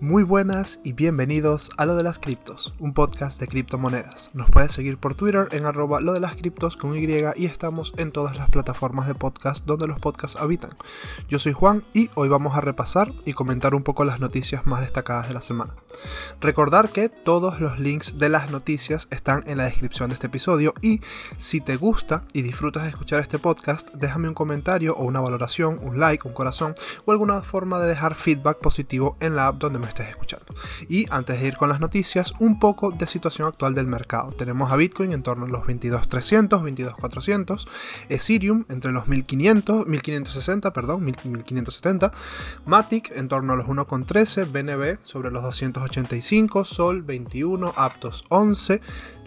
Muy buenas y bienvenidos a Lo de las Criptos, un podcast de criptomonedas. Nos puedes seguir por Twitter en arroba lo de las criptos con Y y estamos en todas las plataformas de podcast donde los podcasts habitan. Yo soy Juan y hoy vamos a repasar y comentar un poco las noticias más destacadas de la semana. Recordar que todos los links de las noticias están en la descripción de este episodio y si te gusta y disfrutas de escuchar este podcast, déjame un comentario o una valoración, un like, un corazón o alguna forma de dejar feedback positivo en la app donde me estés escuchando. Y antes de ir con las noticias, un poco de situación actual del mercado. Tenemos a Bitcoin en torno a los 22.300, 22.400, Ethereum entre los 1500, 1560, perdón, 1570, Matic en torno a los 1.13, BNB sobre los 285, Sol 21, Aptos 11,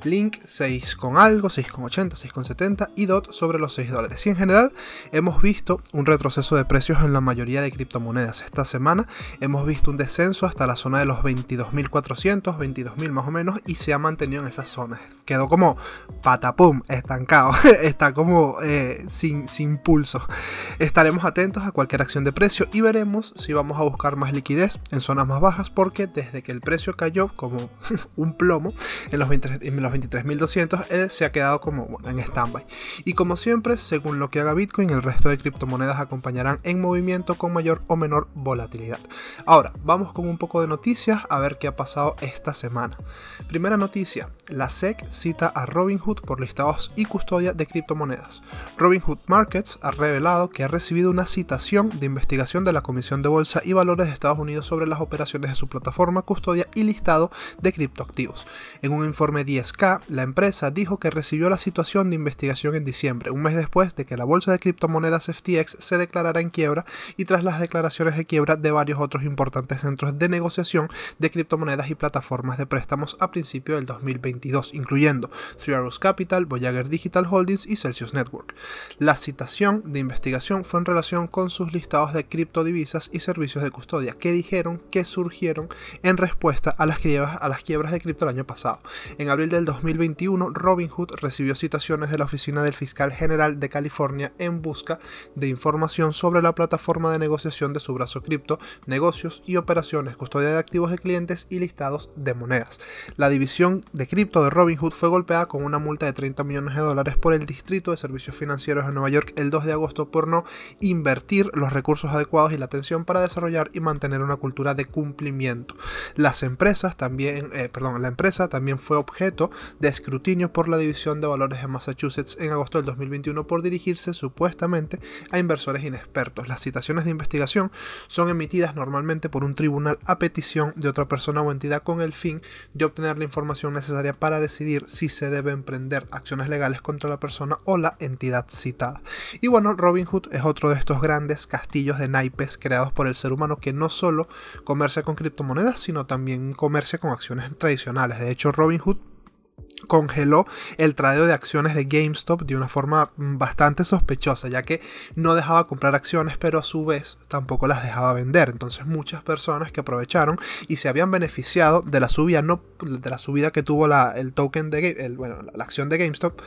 Link 6 con algo, 6,80, 6,70 y DOT sobre los 6 dólares. Y en general hemos visto un retroceso de precios en la mayoría de criptomonedas. Esta semana hemos visto un descenso hasta la zona de los 22.400, 22.000 más o menos y se ha mantenido en esa zona. Quedó como patapum, estancado, está como eh, sin, sin pulso. Estaremos atentos a cualquier acción de precio y veremos si vamos a buscar más liquidez en zonas más bajas porque desde que el precio cayó como un plomo en los 20, en los 23.200, él se ha quedado como en stand-by. Y como siempre, según lo que haga Bitcoin, el resto de criptomonedas acompañarán en movimiento con mayor o menor volatilidad. Ahora, vamos con un poco de noticias a ver qué ha pasado esta semana. Primera noticia, la SEC cita a Robinhood por listados y custodia de criptomonedas. Robinhood Markets ha revelado que ha recibido una citación de investigación de la Comisión de Bolsa y Valores de Estados Unidos sobre las operaciones de su plataforma, custodia y listado de criptoactivos. En un informe 10 la empresa dijo que recibió la situación de investigación en diciembre, un mes después de que la bolsa de criptomonedas FTX se declarara en quiebra y tras las declaraciones de quiebra de varios otros importantes centros de negociación de criptomonedas y plataformas de préstamos a principios del 2022, incluyendo Three Capital, Voyager Digital Holdings y Celsius Network. La citación de investigación fue en relación con sus listados de criptodivisas y servicios de custodia, que dijeron que surgieron en respuesta a las quiebras, a las quiebras de cripto el año pasado. En abril del 2021, Robinhood recibió citaciones de la Oficina del Fiscal General de California en busca de información sobre la plataforma de negociación de su brazo cripto, negocios y operaciones, custodia de activos de clientes y listados de monedas. La división de cripto de Robinhood fue golpeada con una multa de 30 millones de dólares por el Distrito de Servicios Financieros de Nueva York el 2 de agosto por no invertir los recursos adecuados y la atención para desarrollar y mantener una cultura de cumplimiento. Las empresas también, eh, perdón, la empresa también fue objeto de escrutinio por la División de Valores de Massachusetts en agosto del 2021 por dirigirse supuestamente a inversores inexpertos. Las citaciones de investigación son emitidas normalmente por un tribunal a petición de otra persona o entidad con el fin de obtener la información necesaria para decidir si se debe emprender acciones legales contra la persona o la entidad citada. Y bueno, Robinhood es otro de estos grandes castillos de naipes creados por el ser humano que no solo comercia con criptomonedas, sino también comercia con acciones tradicionales. De hecho, Robinhood congeló el tradeo de acciones de GameStop de una forma bastante sospechosa, ya que no dejaba comprar acciones, pero a su vez tampoco las dejaba vender. Entonces muchas personas que aprovecharon y se habían beneficiado de la subida, no, de la subida que tuvo la, el token de bueno, la acción de GameStop,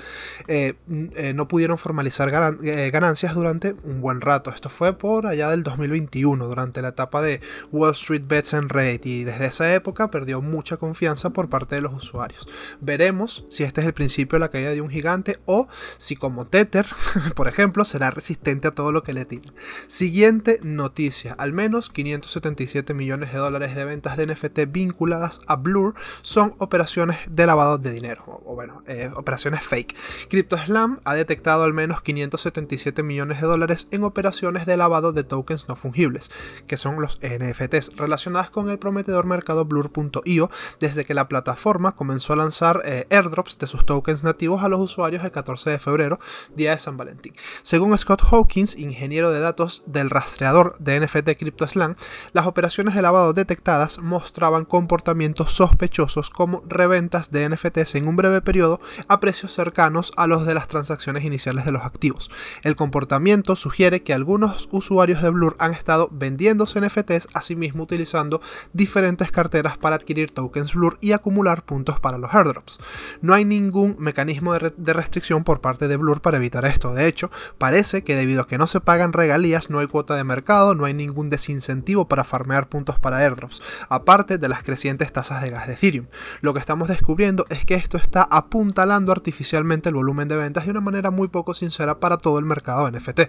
eh, eh, no pudieron formalizar eh, ganancias durante un buen rato. Esto fue por allá del 2021, durante la etapa de Wall Street Bets en Reddit, y desde esa época perdió mucha confianza por parte de los usuarios. Veremos si este es el principio de la caída de un gigante o si como Tether, por ejemplo, será resistente a todo lo que le tire. Siguiente noticia, al menos 577 millones de dólares de ventas de NFT vinculadas a Blur son operaciones de lavado de dinero, o, bueno, eh, operaciones fake. CryptoSlam ha detectado al menos 577 millones de dólares en operaciones de lavado de tokens no fungibles, que son los NFTs, relacionadas con el prometedor mercado Blur.io desde que la plataforma comenzó a lanzar eh, airdrops de sus tokens nativos a los usuarios el 14 de febrero, día de San Valentín. Según Scott Hawkins, ingeniero de datos del rastreador de NFT CryptoSlam, las operaciones de lavado detectadas mostraban comportamientos sospechosos como reventas de NFTs en un breve periodo a precios cercanos a los de las transacciones iniciales de los activos. El comportamiento sugiere que algunos usuarios de Blur han estado vendiéndose NFTs, asimismo utilizando diferentes carteras para adquirir tokens Blur y acumular puntos para los airdrops. No hay ningún mecanismo de, restricción por parte de Blur para evitar esto. De hecho, parece que debido a que no se pagan regalías, no hay cuota de mercado, no hay ningún desincentivo para farmear puntos para airdrops, aparte de las crecientes tasas de gas de Ethereum. Lo que estamos descubriendo es que esto está apuntalando artificialmente el volumen de ventas de una manera muy poco sincera para todo el mercado NFT.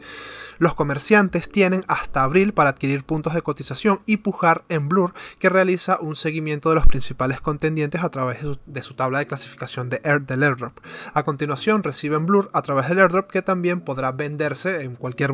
Los comerciantes tienen hasta abril para adquirir puntos de cotización y pujar en Blur, que realiza un seguimiento de los principales contendientes a través de su, tabla de clasificación de Air, del airdrop. A continuación reciben Blur a través del airdrop que también podrá venderse en cualquier,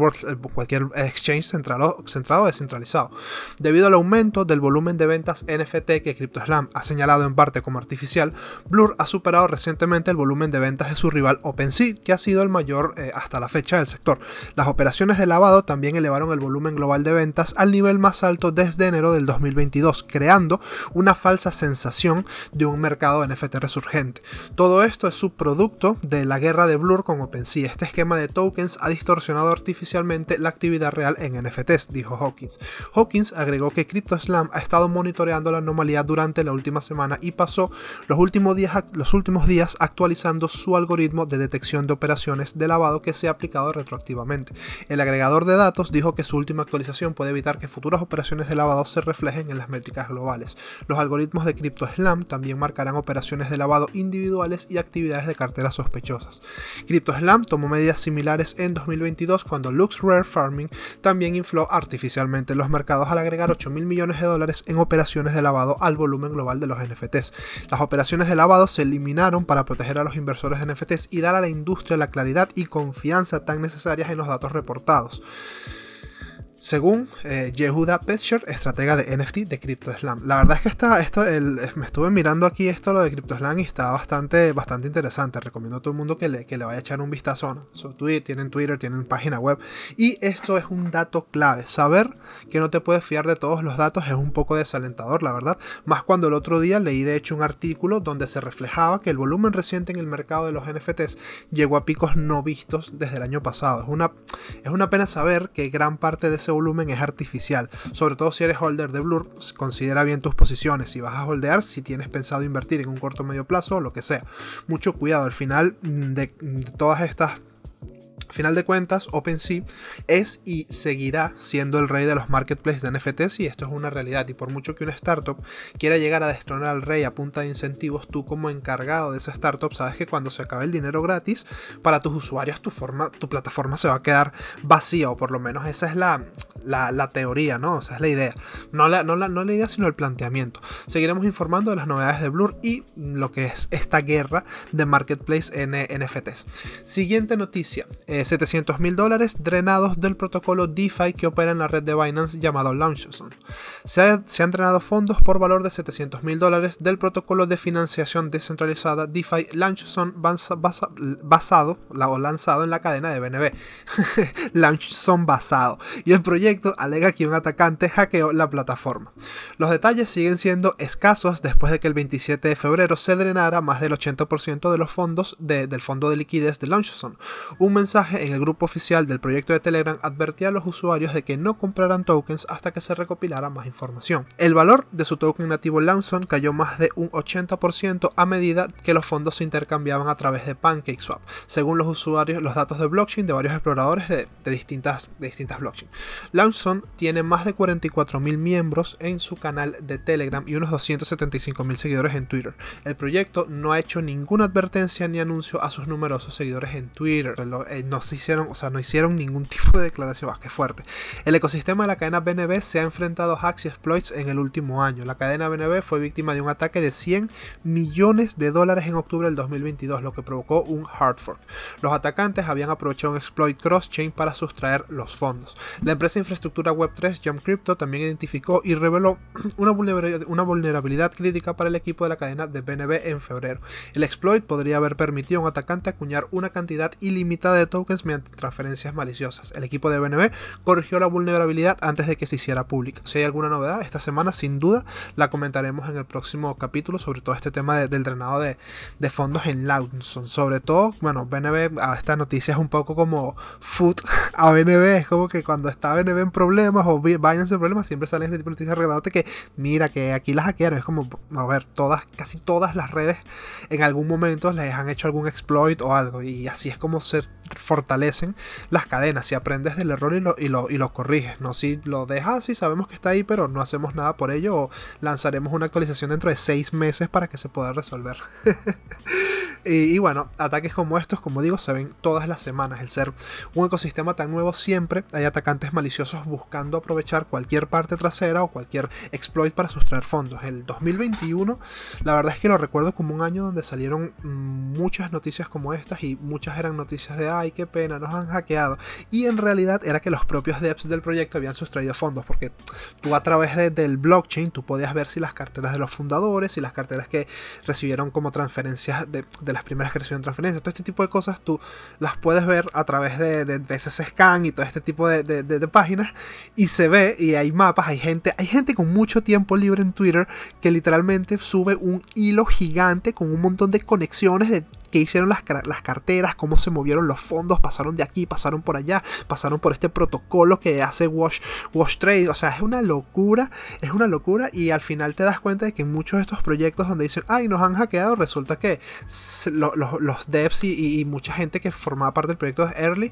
cualquier exchange centrado o descentralizado. Debido al aumento del volumen de ventas NFT que CryptoSlam ha señalado en parte como artificial, Blur ha superado recientemente el volumen de ventas de su rival OpenSea, que ha sido el mayor eh, hasta la fecha del sector. Las operaciones de lavado también elevaron el volumen global de ventas al nivel más alto desde enero del 2022, creando una falsa sensación de un mercado NFT resurgente. Todo esto es subproducto de la guerra de Blur con OpenSea. Este esquema de tokens ha distorsionado artificialmente la actividad real en NFTs, dijo Hawkins. Hawkins agregó que CryptoSlam ha estado monitoreando la anomalía durante la última semana y pasó los últimos días, los últimos días actualizando su algoritmo de detección de operaciones de lavado que se ha aplicado retroactivamente. El agregador de datos dijo que su última actualización puede evitar que futuras operaciones de lavado se reflejen en las métricas globales. Los algoritmos de CryptoSlam también marcarán operaciones de lavado individuales y actividades de carteras sospechosas. CryptoSlam tomó medidas similares en 2022 cuando Lux Rare Farming también infló artificialmente los mercados al agregar 8 mil millones de dólares en operaciones de lavado al volumen global de los NFTs. Las operaciones de lavado se eliminaron para proteger a los inversores de NFTs y dar a la industria la claridad y confianza tan necesarias en los datos reportados según eh, Yehuda Petcher, estratega de NFT de CryptoSlam. La verdad es que está, esto, me estuve mirando aquí esto lo de CryptoSlam y está bastante, bastante interesante. Recomiendo a todo el mundo que le, que le vaya a echar un vistazo a su Twitter, tienen Twitter, tienen página web. Y esto es un dato clave. Saber que no te puedes fiar de todos los datos es un poco desalentador, la verdad. Más cuando el otro día leí de hecho un artículo donde se reflejaba que el volumen reciente en el mercado de los NFTs llegó a picos no vistos desde el año pasado. Es una, es una pena saber que gran parte de ese volumen es artificial. Sobre todo si eres holder de Blur, considera bien tus posiciones. Si vas a holdear, si tienes pensado invertir en un corto o medio plazo lo que sea. Mucho cuidado, al final de todas estas final de cuentas, OpenSea es y seguirá siendo el rey de los marketplaces de NFTs y esto es una realidad. Y por mucho que una startup quiera llegar a destronar al rey a punta de incentivos, tú como encargado de esa startup sabes que cuando se acabe el dinero gratis, para tus usuarios tu, forma, tu plataforma se va a quedar vacía o por lo menos esa es la, la, teoría, ¿no? esa es la idea. No la, no, la, no la idea, sino el planteamiento. Seguiremos informando de las novedades de Blur y lo que es esta guerra de marketplace en NFTs. Siguiente noticia. 700 eh, mil dólares drenados del protocolo DeFi que opera en la red de Binance llamado Launchzone. Se, han drenado fondos por valor de 700 mil dólares del protocolo de financiación descentralizada DeFi Launchzone basado o lanzado en la cadena de BNB. Launchzone basado. Y el proyecto alega que un atacante hackeó la plataforma. Los detalles siguen siendo escasos después de que el 27 de febrero se drenara más del 80% de los fondos del fondo de liquidez de Launchzone. Un mensaje en el grupo oficial del proyecto de Telegram advertía a los usuarios de que no compraran tokens hasta que se recopilara más información. El valor de su token nativo Lanson cayó más de un 80% a medida que los fondos se intercambiaban a través de PancakeSwap, según los usuarios, los datos de blockchain de varios exploradores de, distintas, de distintas blockchains. Lanson tiene más de 44.000 miembros en su canal de Telegram y unos 275.000 seguidores en Twitter. El proyecto no ha hecho ninguna advertencia ni anuncio a sus numerosos seguidores en Twitter. Eh, no hicieron, o sea, no hicieron ningún tipo de declaración. más que fuerte. El ecosistema de la cadena BNB se ha enfrentado a hacks y exploits en el último año. La cadena BNB fue víctima de un ataque de 100 millones de dólares en octubre del 2022, lo que provocó un hard fork. Los atacantes habían aprovechado un exploit cross-chain para sustraer los fondos. La empresa de infraestructura Web3 Jump Crypto también identificó y reveló una vulnerabilidad, una vulnerabilidad crítica para el equipo de la cadena de BNB en febrero. El exploit podría haber permitido a un atacante acuñar una cantidad ilimitada de tokens mediante transferencias maliciosas. El equipo de BNB corrigió la vulnerabilidad antes de que se hiciera pública. Si hay alguna novedad esta semana, sin duda la comentaremos en el próximo capítulo sobre todo este tema del drenado de, fondos en Lawson. Sobre todo, bueno, BNB, esta noticia es un poco como foot a BNB, es como que cuando está BNB en problemas o Binance en problemas, siempre salen este tipo de noticias regaladote que mira que aquí las hackearon. Es como, a ver, todas, casi todas las redes en algún momento les han hecho algún exploit o algo. Y así es como se fortalecen las cadenas. Si aprendes del error y lo, y lo, y lo corriges, ¿no? Si lo dejas así, sabemos que está ahí, pero no hacemos nada por ello. Lanzaremos una actualización dentro de seis meses para que se pueda resolver. Y, bueno, ataques como estos, como digo, se ven todas las semanas. El ser un ecosistema tan nuevo siempre hay atacantes maliciosos buscando aprovechar cualquier parte trasera o cualquier exploit para sustraer fondos. El 2021, la verdad es que lo recuerdo como un año donde salieron muchas noticias como estas y muchas eran noticias de ay, qué pena, nos han hackeado. Y en realidad era que los propios devs del proyecto habían sustraído fondos porque tú a través del blockchain tú podías ver si las carteras de los fundadores y las carteras que recibieron como transferencias de de las primeras que reciben transferencias. Todo este tipo de cosas tú las puedes ver a través de, de, Scan y todo este tipo de, de, páginas. Y se ve, y hay mapas, hay gente, hay gente con mucho tiempo libre en Twitter que literalmente sube un hilo gigante con un montón de conexiones de qué hicieron las, las, carteras, cómo se movieron los fondos, pasaron de aquí, pasaron por allá, pasaron por este protocolo que hace Wash, Wash Trade. O sea, es una locura, es una locura y al final te das cuenta de que muchos de estos proyectos donde dicen, ay, nos han hackeado, resulta que los devs y, mucha gente que formaba parte del proyecto de Early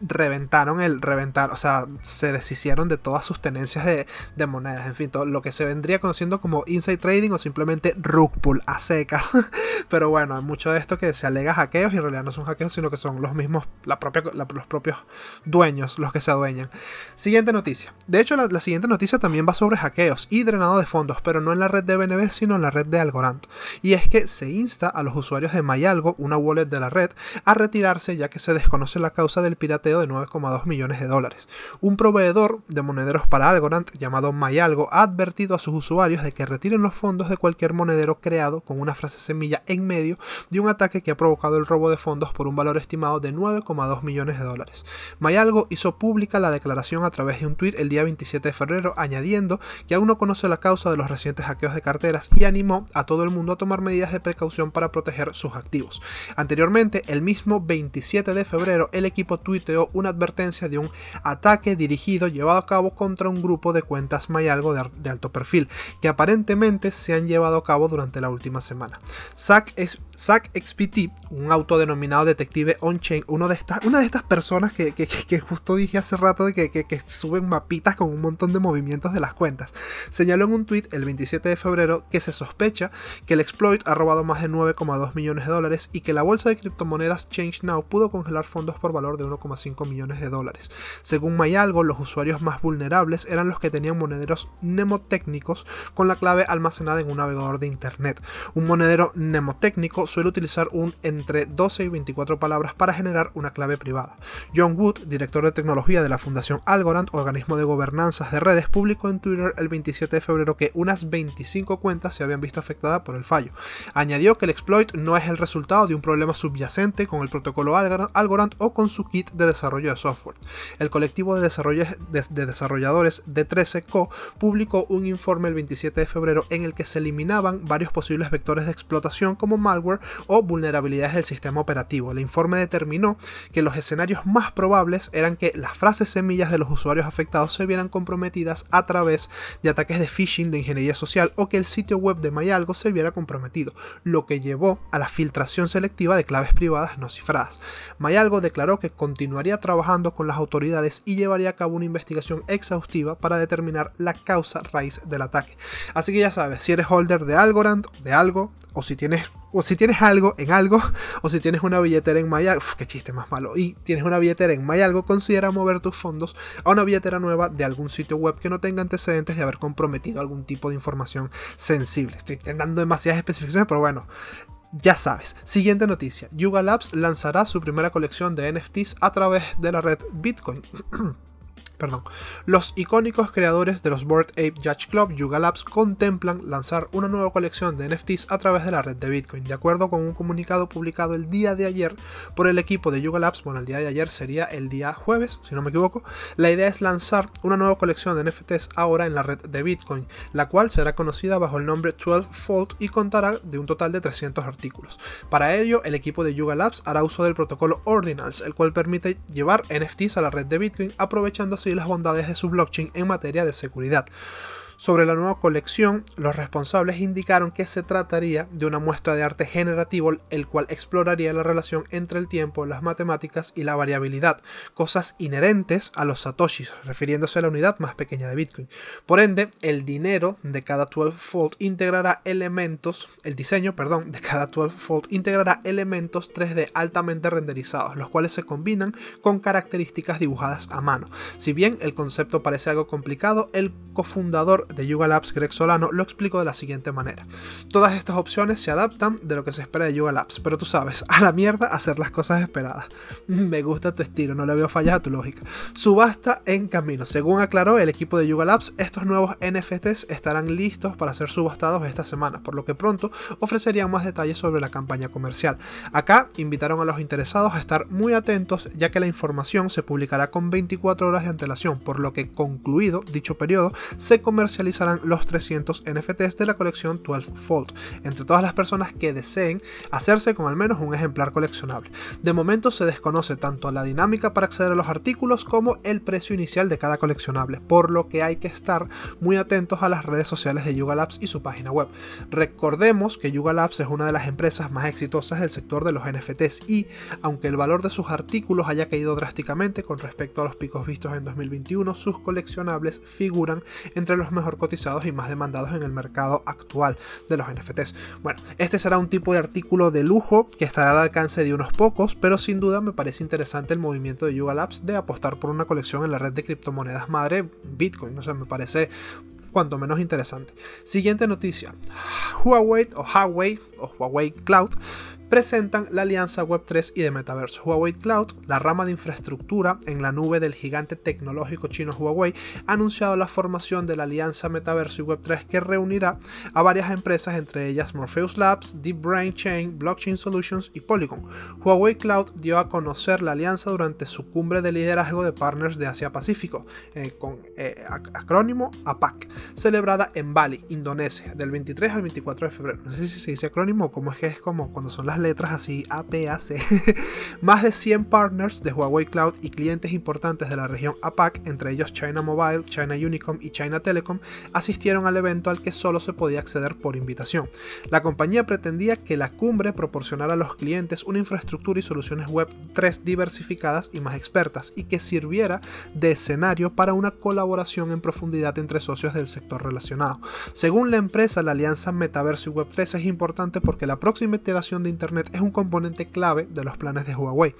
reventaron el reventar, o sea, se deshicieron de todas sus tenencias de, de monedas, en fin, todo lo que se vendría conociendo como inside trading o simplemente rug pull a secas. Pero bueno, hay mucho de esto que se alega hackeos y en realidad no son hackeos, sino que son los mismos, la propia, los propios dueños los que se adueñan. Siguiente noticia. De hecho, la, siguiente noticia también va sobre hackeos y drenado de fondos, pero no en la red de BNB, sino en la red de Algorand. Y es que se insta a los usuarios de Mayalgo, una wallet de la red, a retirarse ya que se desconoce la causa del pirateo de 9,2 millones de dólares. Un proveedor de monederos para Algorand llamado Mayalgo ha advertido a sus usuarios de que retiren los fondos de cualquier monedero creado con una frase semilla en medio de un ataque que ha provocado el robo de fondos por un valor estimado de 9,2 millones de dólares. Mayalgo hizo pública la declaración a través de un tuit el día 27 de febrero añadiendo que aún no conoce la causa de los recientes hackeos de carteras y animó a todo el mundo a tomar medidas de precaución para proteger sus activos. Anteriormente, el mismo 27 de febrero, el equipo tuiteó una advertencia de un ataque dirigido llevado a cabo contra un grupo de cuentas Mayalgo de, alto perfil, que aparentemente se han llevado a cabo durante la última semana. Zack es Zack XPT, un autodenominado detective on-chain, una de estas personas que, justo dije hace rato de que, suben mapitas con un montón de movimientos de las cuentas, señaló en un tweet el 27 de febrero que se sospecha que el exploit ha robado más de 9,2 millones de dólares y que la bolsa de criptomonedas ChangeNow pudo congelar fondos por valor de 1,5 millones de dólares. Según Mayalgo, los usuarios más vulnerables eran los que tenían monederos mnemotécnicos con la clave almacenada en un navegador de internet. Un monedero mnemotécnico suele utilizar un entre 12 y 24 palabras para generar una clave privada. John Wood, director de tecnología de la Fundación Algorand, organismo de gobernanzas de redes, publicó en Twitter el 27 de febrero que unas 25 cuentas se habían visto afectadas por el fallo. Añadió que el exploit no es el resultado de un problema subyacente con el protocolo Algorand o con su kit de desarrollo de software. El colectivo de, de desarrolladores de 13Co publicó un informe el 27 de febrero en el que se eliminaban varios posibles vectores de explotación como malware o vulnerabilidades del sistema operativo. El informe determinó que los escenarios más probables eran que las frases semillas de los usuarios afectados se vieran comprometidas a través de ataques de phishing de ingeniería social o que el sitio web de Mayalgo se viera comprometido, lo que llevó a la filtración selectiva de claves privadas no cifradas. Mayalgo declaró que continuaría trabajando con las autoridades y llevaría a cabo una investigación exhaustiva para determinar la causa raíz del ataque. Así que ya sabes, si eres holder de Algorand, de algo, o si tienes o si tienes algo en algo, o si tienes una billetera en Mayalgo, qué chiste más malo, y tienes una billetera en Mayalgo, considera mover tus fondos a una billetera nueva de algún sitio web que no tenga antecedentes de haber comprometido algún tipo de información sensible. Estoy dando demasiadas especificaciones, pero bueno, ya sabes. Siguiente noticia. Yuga Labs lanzará su primera colección de NFTs a través de la red Bitcoin. Perdón. Los icónicos creadores de los Board Ape Judge Club, Yuga Labs, contemplan lanzar una nueva colección de NFTs a través de la red de Bitcoin. De acuerdo con un comunicado publicado el día de ayer por el equipo de Yuga Labs, bueno, el día de ayer sería el día jueves, si no me equivoco, la idea es lanzar una nueva colección de NFTs ahora en la red de Bitcoin, la cual será conocida bajo el nombre 12 Fold y contará de un total de 300 artículos. Para ello, el equipo de Yuga Labs hará uso del protocolo Ordinals, el cual permite llevar NFTs a la red de Bitcoin aprovechando así las bondades de su blockchain en materia de seguridad. Sobre la nueva colección, los responsables indicaron que se trataría de una muestra de arte generativo, el cual exploraría la relación entre el tiempo, las matemáticas y la variabilidad, cosas inherentes a los satoshis, refiriéndose a la unidad más pequeña de Bitcoin. Por ende, el dinero de cada 12-fold integrará elementos, el diseño, perdón, de cada 12-fold integrará elementos 3D altamente renderizados, los cuales se combinan con características dibujadas a mano. Si bien el concepto parece algo complicado, el cofundador de Yuga Labs, Greg Solano, lo explico de la siguiente manera. Todas estas opciones se adaptan de lo que se espera de Yuga Labs, pero tú sabes, a la mierda hacer las cosas esperadas. Me gusta tu estilo, no le veo fallas a tu lógica. Subasta en camino. Según aclaró el equipo de Yuga Labs, estos nuevos NFTs estarán listos para ser subastados esta semana, por lo que pronto ofrecerían más detalles sobre la campaña comercial. Acá invitaron a los interesados a estar muy atentos, ya que la información se publicará con 24 horas de antelación, por lo que concluido dicho periodo, se comercializará realizarán los 300 NFTs de la colección 12 Fold entre todas las personas que deseen hacerse con al menos un ejemplar coleccionable. De momento se desconoce tanto la dinámica para acceder a los artículos como el precio inicial de cada coleccionable, por lo que hay que estar muy atentos a las redes sociales de Yuga Labs y su página web. Recordemos que Yuga Labs es una de las empresas más exitosas del sector de los NFTs y, aunque el valor de sus artículos haya caído drásticamente con respecto a los picos vistos en 2021, sus coleccionables figuran entre los mejores cotizados y más demandados en el mercado actual de los NFTs. Bueno, este será un tipo de artículo de lujo que estará al alcance de unos pocos, pero sin duda me parece interesante el movimiento de Yuga Labs de apostar por una colección en la red de criptomonedas madre Bitcoin. O sea, me parece cuanto menos interesante. Siguiente noticia. Huawei o Huawei Huawei Cloud presentan la alianza Web3 y de Metaverso. Huawei Cloud, la rama de infraestructura en la nube del gigante tecnológico chino Huawei, ha anunciado la formación de la alianza Metaverso y Web3 que reunirá a varias empresas, entre ellas Morpheus Labs, Deep Brain Chain, Blockchain Solutions y Polygon. Huawei Cloud dio a conocer la alianza durante su cumbre de liderazgo de partners de Asia-Pacífico, eh, con eh, acrónimo APAC, celebrada en Bali, Indonesia, del 23 al 24 de febrero. No sé si se dice acrónimo o cómo es que es como cuando son las letras así, APAC. Más de 100 partners de Huawei Cloud y clientes importantes de la región APAC, entre ellos China Mobile, China Unicom y China Telecom, asistieron al evento al que solo se podía acceder por invitación. La compañía pretendía que la cumbre proporcionara a los clientes una infraestructura y soluciones web 3 diversificadas y más expertas, y que sirviera de escenario para una colaboración en profundidad entre socios del sector relacionado. Según la empresa, la alianza Metaverso y Web 3 es importante porque la próxima iteración de Internet es un componente clave de los planes de Huawei.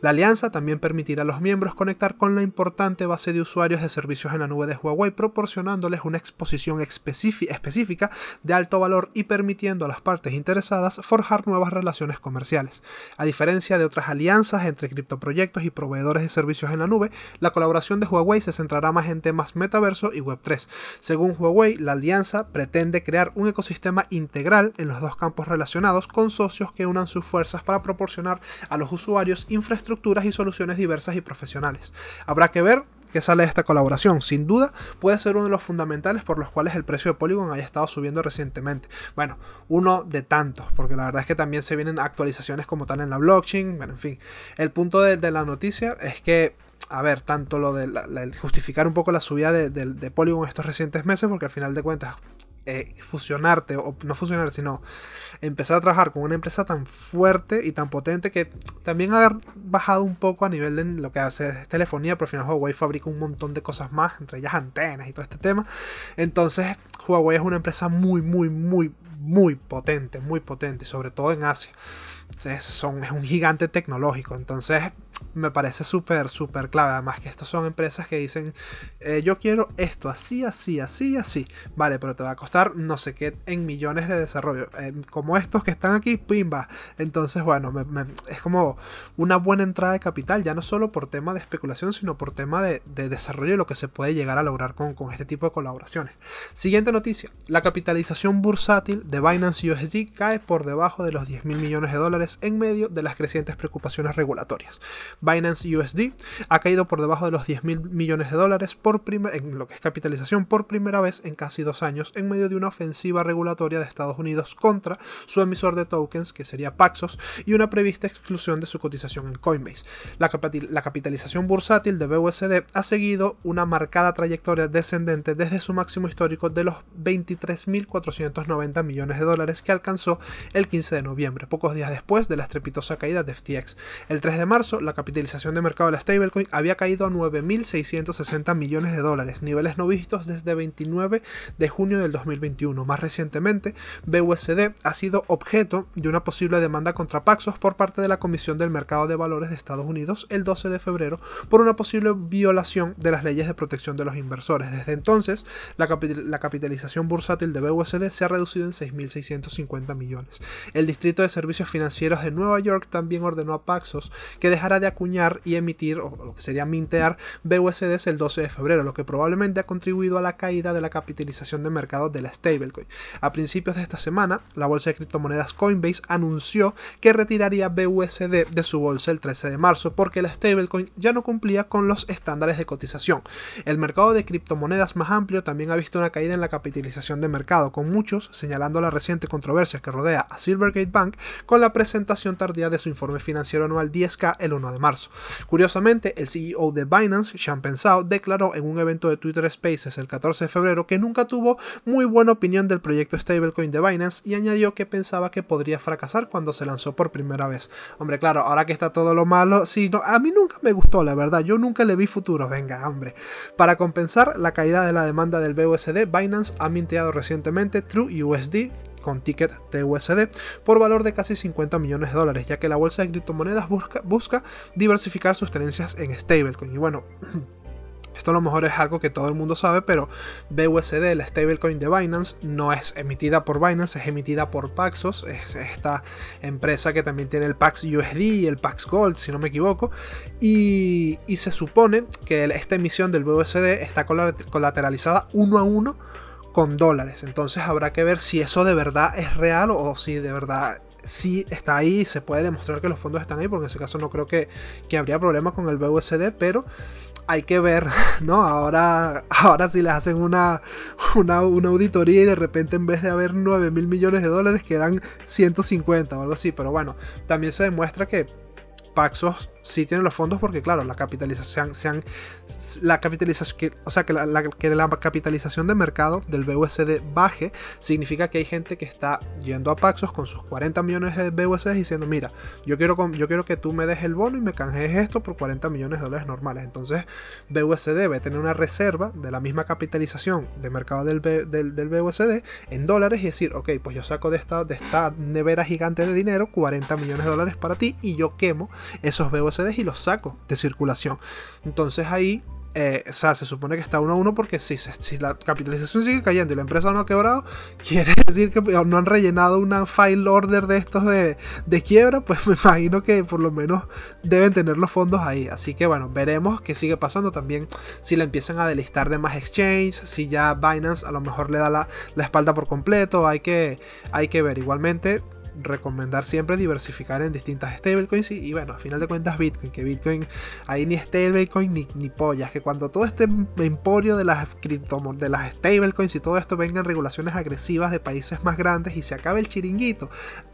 La alianza también permitirá a los miembros conectar con la importante base de usuarios de servicios en la nube de Huawei, proporcionándoles una exposición específica de alto valor y permitiendo a las partes interesadas forjar nuevas relaciones comerciales. A diferencia de otras alianzas entre criptoproyectos y proveedores de servicios en la nube, la colaboración de Huawei se centrará más en temas metaverso y Web3. Según Huawei, la alianza pretende crear un ecosistema integral en los dos campos relacionados con socios que unan sus fuerzas para proporcionar a los usuarios infraestructuras y soluciones diversas y profesionales. Habrá que ver qué sale de esta colaboración. Sin duda, puede ser uno de los fundamentales por los cuales el precio de Polygon haya estado subiendo recientemente. Bueno, uno de tantos, porque la verdad es que también se vienen actualizaciones como tal en la blockchain. Bueno, en fin, el punto de, la noticia es que a ver, tanto lo de justificar un poco la subida de, de, Polygon estos recientes meses, porque al final de cuentas eh, fusionarte, o no fusionar, sino empezar a trabajar con una empresa tan fuerte y tan potente que también ha bajado un poco a nivel de lo que hace telefonía, pero al final Huawei fabrica un montón de cosas más, entre ellas antenas y todo este tema. Entonces, Huawei es una empresa muy, muy, muy, muy potente, muy potente, sobre todo en Asia. son, es un gigante tecnológico. Entonces, me parece súper, súper clave. Además que estas son empresas que dicen, eh, yo quiero esto así, así, así, así. Vale, pero te va a costar no sé qué en millones de desarrollo. Eh, como estos que están aquí, pimba. Entonces, bueno, es como una buena entrada de capital, ya no solo por tema de especulación, sino por tema de, desarrollo y lo que se puede llegar a lograr con, con este tipo de colaboraciones. Siguiente noticia, la capitalización bursátil de Binance USD cae por debajo de los 10 mil millones de dólares en medio de las crecientes preocupaciones regulatorias. Binance USD ha caído por debajo de los 10 mil millones de dólares por en lo que es capitalización por primera vez en casi dos años en medio de una ofensiva regulatoria de Estados Unidos contra su emisor de tokens, que sería Paxos, y una prevista exclusión de su cotización en Coinbase. La, la capitalización bursátil de BUSD ha seguido una marcada trayectoria descendente desde su máximo histórico de los 23.490 millones de dólares que alcanzó el 15 de noviembre, pocos días después de la estrepitosa caída de FTX. El 3 de marzo, la capitalización de mercado de la stablecoin había caído a 9.660 millones de dólares, niveles no vistos desde 29 de junio del 2021. Más recientemente, BUSD ha sido objeto de una posible demanda contra Paxos por parte de la Comisión del Mercado de Valores de Estados Unidos el 12 de febrero por una posible violación de las leyes de protección de los inversores. Desde entonces, la, la capitalización bursátil de BUSD se ha reducido en 6.650 millones. El Distrito de Servicios Financieros de Nueva York también ordenó a Paxos que dejara de acuñar y emitir, o lo que sería mintear, BUSDs el 12 de febrero, lo que probablemente ha contribuido a la caída de la capitalización de mercado de la stablecoin. A principios de esta semana, la bolsa de criptomonedas Coinbase anunció que retiraría BUSD de su bolsa el 13 de marzo porque la stablecoin ya no cumplía con los estándares de cotización. El mercado de criptomonedas más amplio también ha visto una caída en la capitalización de mercado, con muchos señalando la reciente controversia que rodea a Silvergate Bank con la presentación tardía de su informe financiero anual 10K el 1 de marzo. Curiosamente, el CEO de Binance, Sean Pensao, declaró en un evento de Twitter Spaces el 14 de febrero que nunca tuvo muy buena opinión del proyecto stablecoin de Binance y añadió que pensaba que podría fracasar cuando se lanzó por primera vez. Hombre, claro, ahora que está todo lo malo, sí, no, a mí nunca me gustó, la verdad, yo nunca le vi futuro, venga, hombre. Para compensar la caída de la demanda del BUSD, Binance ha minteado recientemente True USD con ticket TUSD por valor de casi 50 millones de dólares, ya que la bolsa de criptomonedas busca, diversificar sus tenencias en stablecoin. Y bueno, Esto a lo mejor es algo que todo el mundo sabe, pero BUSD, la stablecoin de Binance, no es emitida por Binance, es emitida por Paxos, es esta empresa que también tiene el Pax USD y el Pax Gold, si no me equivoco. Y, se supone que esta emisión del BUSD está colateralizada uno a uno con dólares. Entonces habrá que ver si eso de verdad es real o si de verdad sí está ahí, se puede demostrar que los fondos están ahí, porque en ese caso no creo que, que habría problema con el BUSD, pero hay que ver, ¿no? Ahora, ahora si les hacen una, una, auditoría y de repente en vez de haber 9 mil millones de dólares quedan 150 o algo así, pero bueno, también se demuestra que Paxos sí tienen los fondos porque, claro, la capitalización, sean, la capitalización, que, o sea, que la, que la, capitalización de mercado del BUSD baje, significa que hay gente que está yendo a Paxos con sus 40 millones de BUSD diciendo, mira, yo quiero, yo quiero que tú me des el bono y me canjees esto por 40 millones de dólares normales. Entonces, BUSD debe tener una reserva de la misma capitalización de mercado del, del, del BUSD en dólares y decir, ok, pues yo saco de esta, de esta nevera gigante de dinero 40 millones de dólares para ti y yo quemo esos BUSD y los saco de circulación. Entonces ahí eh, o sea, se supone que está uno a uno porque si, si, la capitalización sigue cayendo y la empresa no ha quebrado, quiere decir que no han rellenado una file order de estos de, de, quiebra, pues me imagino que por lo menos deben tener los fondos ahí. Así que bueno, veremos qué sigue pasando también si la empiezan a delistar de más exchanges, si ya Binance a lo mejor le da la, la espalda por completo, hay que, hay que ver. Igualmente, recomendar siempre diversificar en distintas stablecoins y, bueno, a final de cuentas Bitcoin, que Bitcoin ahí ni stablecoin ni, ni pollas, que cuando todo este emporio de las de las stablecoins y todo esto vengan regulaciones agresivas de países más grandes y se acabe el chiringuito,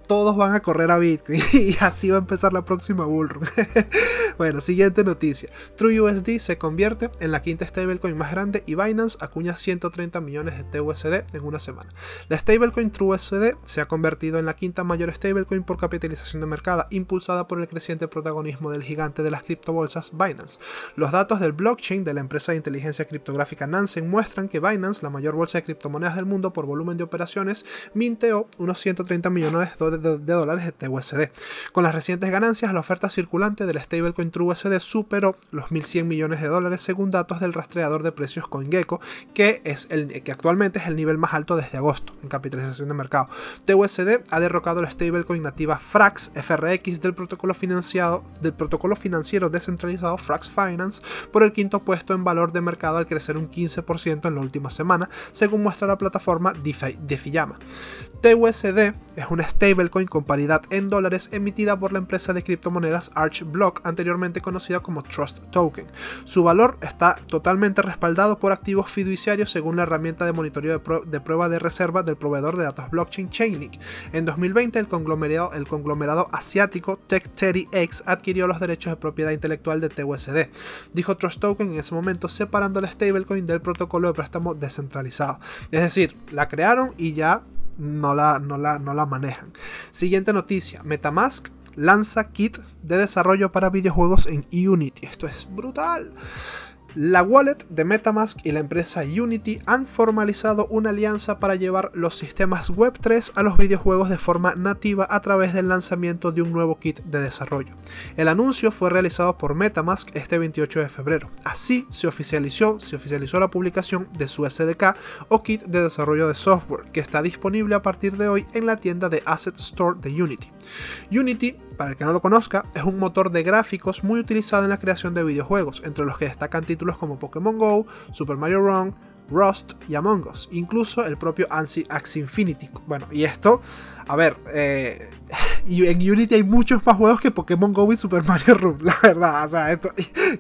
todos van a correr a Bitcoin y así va a empezar la próxima bullrun. bueno, siguiente noticia. TrueUSD se convierte en la quinta stablecoin más grande y Binance acuña 130 millones de TUSD en una semana. La stablecoin TrueUSD se ha convertido en la quinta mayor stablecoin por capitalización de mercado, impulsada por el creciente protagonismo del gigante de las criptobolsas Binance. Los datos del blockchain de la empresa de inteligencia criptográfica Nansen muestran que Binance, la mayor bolsa de criptomonedas del mundo por volumen de operaciones, minteó unos 130 millones de de, dólares de TUSD. Con las recientes ganancias, la oferta circulante del stablecoin TrueUSD superó los 1.100 millones de dólares según datos del rastreador de precios CoinGecko, que, es el, que actualmente es el nivel más alto desde agosto en capitalización de mercado. TUSD ha derrocado la stablecoin nativa Frax FRX del protocolo, financiado, del protocolo financiero descentralizado Frax Finance por el quinto puesto en valor de mercado al crecer un 15% en la última semana, según muestra la plataforma DeFi TUSD es una stablecoin con paridad en dólares emitida por la empresa de criptomonedas Archblock, anteriormente conocida como Trust Token. Su valor está totalmente respaldado por activos fiduciarios según la herramienta de monitoreo de, prueba de reserva del proveedor de datos blockchain Chainlink. En 2020, el conglomerado, el conglomerado asiático TechTeddyX adquirió los derechos de propiedad intelectual de TUSD, dijo Trust Token en ese momento, separando la stablecoin del protocolo de préstamo descentralizado. Es decir, la crearon y ya no la, no la, no la manejan. Siguiente noticia, Metamask lanza kit de desarrollo para videojuegos en Unity. Esto es brutal. La wallet de Metamask y la empresa Unity han formalizado una alianza para llevar los sistemas Web3 a los videojuegos de forma nativa a través del lanzamiento de un nuevo kit de desarrollo. El anuncio fue realizado por Metamask este 28 de febrero. Así se oficializó, se oficializó la publicación de su SDK o kit de desarrollo de software, que está disponible a partir de hoy en la tienda de Asset Store de Unity. Unity para el que no lo conozca, es un motor de gráficos muy utilizado en la creación de videojuegos, entre los que destacan títulos como Pokémon Go, Super Mario Run, Rust y Among Us, incluso el propio Axie Infinity. Bueno, y esto, a ver, eh, y en Unity hay muchos más juegos que Pokémon Go y Super Mario Run, la verdad. O sea, esto,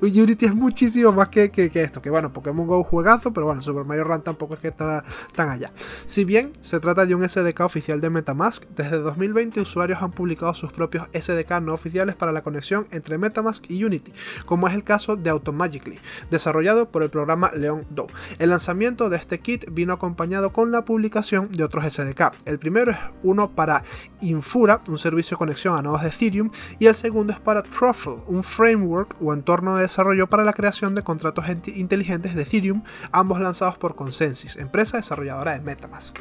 Unity es muchísimo más que, que, esto. Que bueno, Pokémon Go juegazo, pero bueno, Super Mario Run tampoco es que está tan allá. Si bien se trata de un SDK oficial de Metamask, desde 2020 usuarios han publicado sus propios SDK no oficiales para la conexión entre Metamask y Unity, como es el caso de Automagically, desarrollado por el programa Leon Do. El lanzamiento de este kit vino acompañado con la publicación de otros SDK. El primero es uno para Infura, un servicio de conexión a nodos de Ethereum, y el segundo es para Truffle, un framework o entorno de desarrollo para la creación de contratos inteligentes de Ethereum, ambos lanzados por Consensus, empresa desarrolladora de Metamask.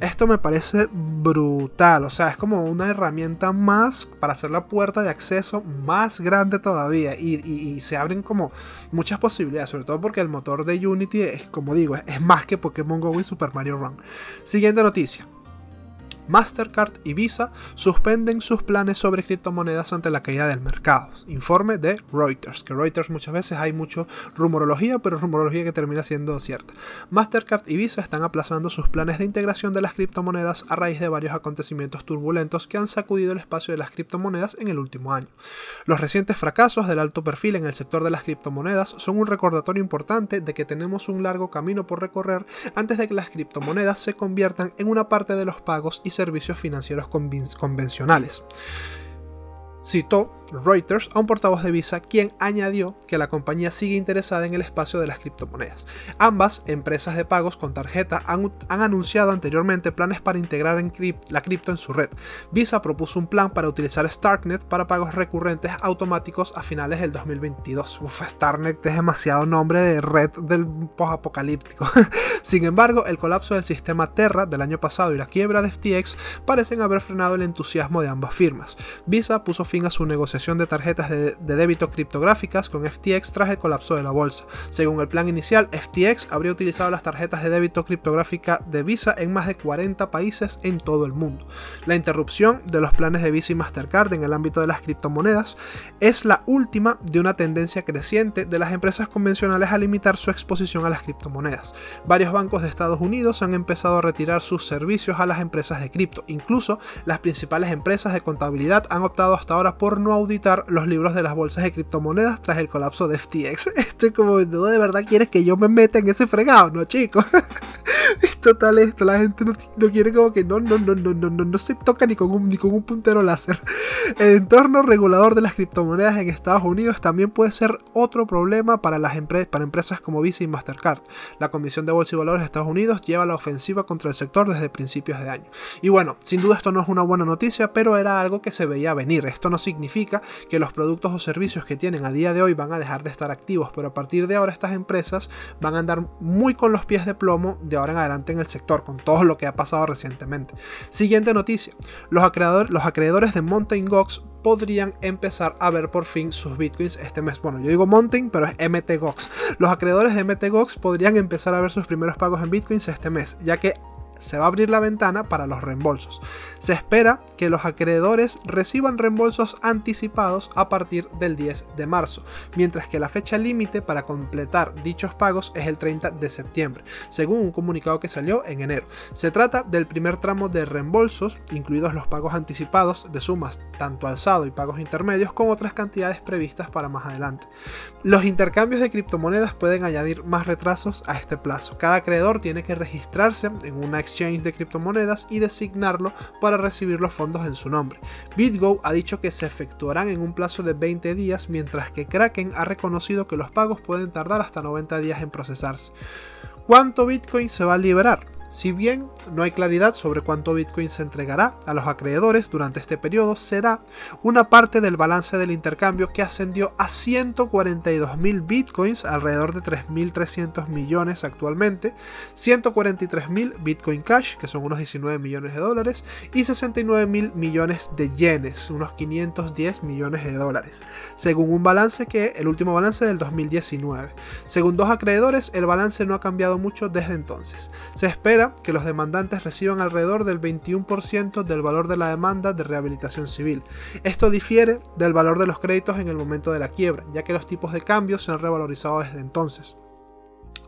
Esto me parece brutal, o sea, es como una herramienta más para hacer la puerta de acceso más grande todavía y, se abren como muchas posibilidades, sobre todo porque el motor de Unity es, como digo, es más que Pokémon Go y Super Mario Run. Siguiente noticia. Mastercard y Visa suspenden sus planes sobre criptomonedas ante la caída del mercado. Informe de Reuters, que Reuters muchas veces hay mucho rumorología, pero rumorología que termina siendo cierta. Mastercard y Visa están aplazando sus planes de integración de las criptomonedas a raíz de varios acontecimientos turbulentos que han sacudido el espacio de las criptomonedas en el último año. Los recientes fracasos del alto perfil en el sector de las criptomonedas son un recordatorio importante de que tenemos un largo camino por recorrer antes de que las criptomonedas se conviertan en una parte de los pagos y servicios financieros convencionales. Citó Reuters a un portavoz de Visa quien añadió que la compañía sigue interesada en el espacio de las criptomonedas. Ambas empresas de pagos con tarjeta han, anunciado anteriormente planes para integrar la cripto en su red. Visa propuso un plan para utilizar Starknet para pagos recurrentes automáticos a finales del 2022. Uf, Starknet es demasiado nombre de red del post-apocalíptico. Sin embargo, el colapso del sistema Terra del año pasado y la quiebra de FTX parecen haber frenado el entusiasmo de ambas firmas. Visa puso fin a su negociación de tarjetas de, débito criptográficas con FTX tras el colapso de la bolsa. Según el plan inicial, FTX habría utilizado las tarjetas de débito criptográfica de Visa en más de 40 países en todo el mundo. La interrupción de los planes de Visa y Mastercard en el ámbito de las criptomonedas es la última de una tendencia creciente de las empresas convencionales a limitar su exposición a las criptomonedas. Varios bancos de Estados Unidos han empezado a retirar sus servicios a las empresas de cripto. Incluso las principales empresas de contabilidad han optado hasta ahora por no auditar los libros de las bolsas de criptomonedas tras el colapso de FTX. Estoy como, ¿no de verdad quieres que yo me meta en ese fregado? No, chicos. es total esto, la gente no, quiere como que no, no, no, no, no, no, no se toca ni con, un, ni con un puntero láser. El entorno regulador de las criptomonedas en Estados Unidos también puede ser otro problema para, las para empresas como Visa y Mastercard. La Comisión de Bolsa y Valores de Estados Unidos lleva la ofensiva contra el sector desde principios de año. Y bueno, sin duda esto no es una buena noticia, pero era algo que se veía venir. Esto no significa que los productos o servicios que tienen a día de hoy van a dejar de estar activos, pero a partir de ahora estas empresas van a andar muy con los pies de plomo de ahora adelante en el sector, con todo lo que ha pasado recientemente. Siguiente noticia, los, acreedores, los acreedores de Mountain Gox podrían empezar a ver por fin sus bitcoins este mes. Bueno, yo digo Mountain, pero es MTGOX. Los acreedores de MTGOX podrían empezar a ver sus primeros pagos en bitcoins este mes, ya que se va a abrir la ventana para los reembolsos. Se espera que los acreedores reciban reembolsos anticipados a partir del 10 de marzo, mientras que la fecha límite para completar dichos pagos es el 30 de septiembre, según un comunicado que salió en enero. Se trata del primer tramo de reembolsos, incluidos los pagos anticipados de sumas tanto alzado y pagos intermedios, con otras cantidades previstas para más adelante. Los intercambios de criptomonedas pueden añadir más retrasos a este plazo. Cada acreedor tiene que registrarse en una exchange de criptomonedas y designarlo para recibir los fondos en su nombre. BitGo ha dicho que se efectuarán en un plazo de 20 días, mientras que Kraken ha reconocido que los pagos pueden tardar hasta 90 días en procesarse. ¿Cuánto Bitcoin se va a liberar? Si bien no hay claridad sobre cuánto Bitcoin se entregará a los acreedores durante este periodo, será una parte del balance del intercambio que ascendió a 142.000 Bitcoins, alrededor de 3.300 millones actualmente, 143.000 Bitcoin Cash, que son unos 19 millones de dólares, y 69.000 millones de yenes, unos 510 millones de dólares, según un balance que el último balance del 2019. Según dos acreedores, el balance no ha cambiado mucho desde entonces. Se espera que los demandantes reciban alrededor del 21% del valor de la demanda de rehabilitación civil. Esto difiere del valor de los créditos en el momento de la quiebra, ya que los tipos de cambio se han revalorizado desde entonces.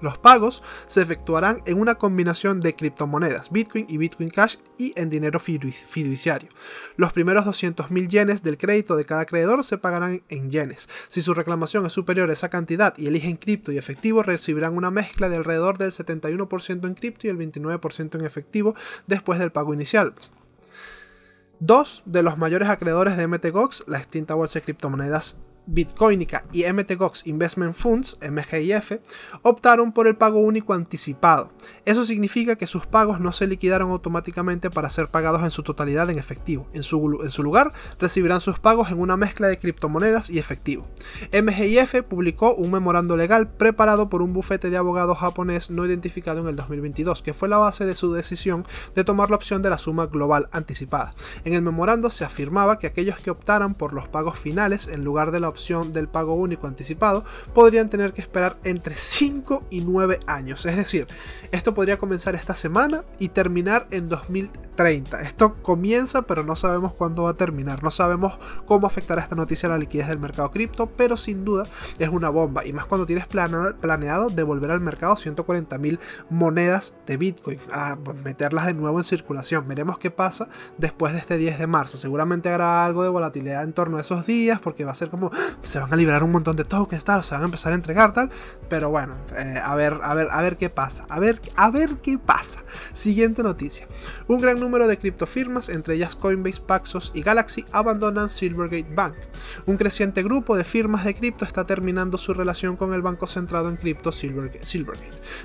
Los pagos se efectuarán en una combinación de criptomonedas, Bitcoin y Bitcoin Cash y en dinero fiduciario. Los primeros 200.000 yenes del crédito de cada acreedor se pagarán en yenes. Si su reclamación es superior a esa cantidad y eligen cripto y efectivo, recibirán una mezcla de alrededor del 71% en cripto y el 29% en efectivo después del pago inicial. Dos de los mayores acreedores de MTGOX, la extinta bolsa de criptomonedas Bitcoinica y MTGOX Investment Funds, MGIF, optaron por el pago único anticipado. Eso significa que sus pagos no se liquidaron automáticamente para ser pagados en su totalidad en efectivo. En su, en su lugar, recibirán sus pagos en una mezcla de criptomonedas y efectivo. MGIF publicó un memorando legal preparado por un bufete de abogados japonés no identificado en el 2022, que fue la base de su decisión de tomar la opción de la suma global anticipada. En el memorando se afirmaba que aquellos que optaran por los pagos finales en lugar de la opción del pago único anticipado, podrían tener que esperar entre 5 y 9 años. Es decir, esto podría comenzar esta semana y terminar en 2030. Esto comienza, pero no sabemos cuándo va a terminar. No sabemos cómo afectará esta noticia a la liquidez del mercado cripto, pero sin duda es una bomba. Y más cuando tienes planeado devolver al mercado 140.000 monedas de Bitcoin, a meterlas de nuevo en circulación. Veremos qué pasa después de este 10 de marzo. Seguramente habrá algo de volatilidad en torno a esos días, porque va a ser como se van a liberar un montón de tokens, tal, se van a empezar a entregar, tal. Pero bueno, eh, a ver, a ver, a ver qué pasa. A ver, a ver qué pasa. Siguiente noticia. Un gran número de criptofirmas, entre ellas Coinbase, Paxos y Galaxy, abandonan Silvergate Bank. Un creciente grupo de firmas de cripto está terminando su relación con el banco centrado en cripto Silvergate,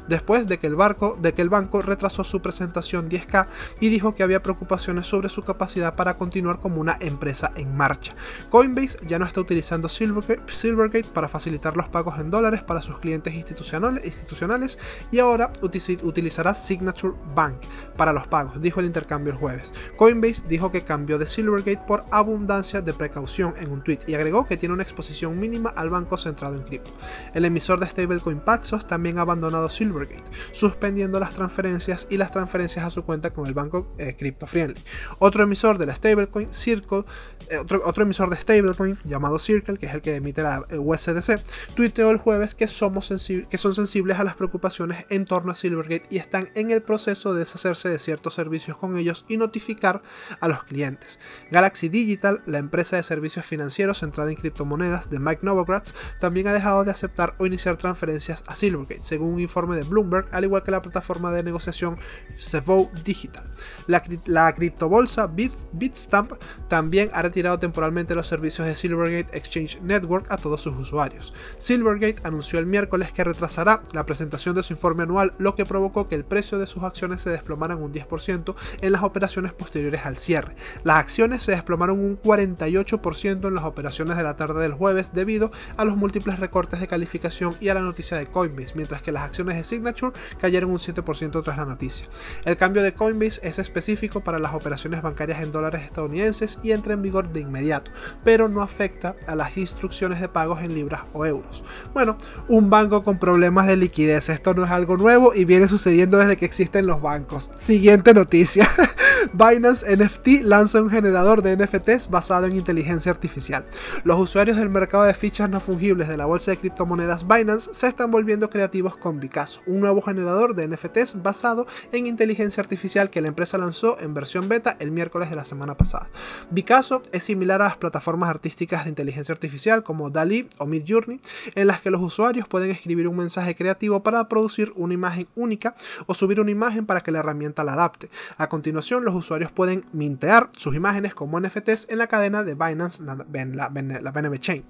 después de que, el barco, de que el banco retrasó su presentación 10K y dijo que había preocupaciones sobre su capacidad para continuar como una empresa en marcha. Coinbase ya no está utilizando Silvergate, para facilitar los pagos en dólares para sus clientes institucionales, y ahora utilizará Signature Bank para los pagos, dijo el intercambio el jueves. Coinbase dijo que cambió de Silvergate por abundancia de precaución en un tweet y agregó que tiene una exposición mínima al banco centrado en cripto. El emisor de stablecoin Paxos también ha abandonado Silvergate, suspendiendo las transferencias y las transferencias a su cuenta con el banco eh, Crypto Friendly. Otro emisor de la stablecoin Circle, eh, otro, otro emisor de stablecoin llamado Circle que es el que emite la USDC, tuiteó el jueves que, somos que son sensibles a las preocupaciones en torno a Silvergate y están en el proceso de deshacerse de ciertos servicios con ellos y notificar a los clientes. Galaxy Digital, la empresa de servicios financieros centrada en criptomonedas de Mike Novogratz, también ha dejado de aceptar o iniciar transferencias a Silvergate, según un informe de Bloomberg, al igual que la plataforma de negociación Sevo Digital. La, la criptobolsa Bitstamp también ha retirado temporalmente los servicios de Silvergate Exchange Network a todos sus usuarios. Silvergate anunció el miércoles que retrasará la presentación de su informe anual, lo que provocó que el precio de sus acciones se desplomaran un 10% en las operaciones posteriores al cierre. Las acciones se desplomaron un 48% en las operaciones de la tarde del jueves debido a los múltiples recortes de calificación y a la noticia de Coinbase, mientras que las acciones de Signature cayeron un 7% tras la noticia. El cambio de Coinbase es específico para las operaciones bancarias en dólares estadounidenses y entra en vigor de inmediato, pero no afecta a las instrucciones de pagos en libras o euros. Bueno, un banco con problemas de liquidez, esto no es algo nuevo y viene sucediendo desde que existen los bancos. Siguiente noticia. Binance NFT lanza un generador de NFTs basado en inteligencia artificial. Los usuarios del mercado de fichas no fungibles de la bolsa de criptomonedas Binance se están volviendo creativos con Picasso, un nuevo generador de NFTs basado en inteligencia artificial que la empresa lanzó en versión beta el miércoles de la semana pasada. Picasso es similar a las plataformas artísticas de inteligencia artificial como DALI o Midjourney, en las que los usuarios pueden escribir un mensaje creativo para producir una imagen única o subir una imagen para que la herramienta la adapte. A continuación, los usuarios pueden mintear sus imágenes como NFTs en la cadena de Binance, la, BNB Chain.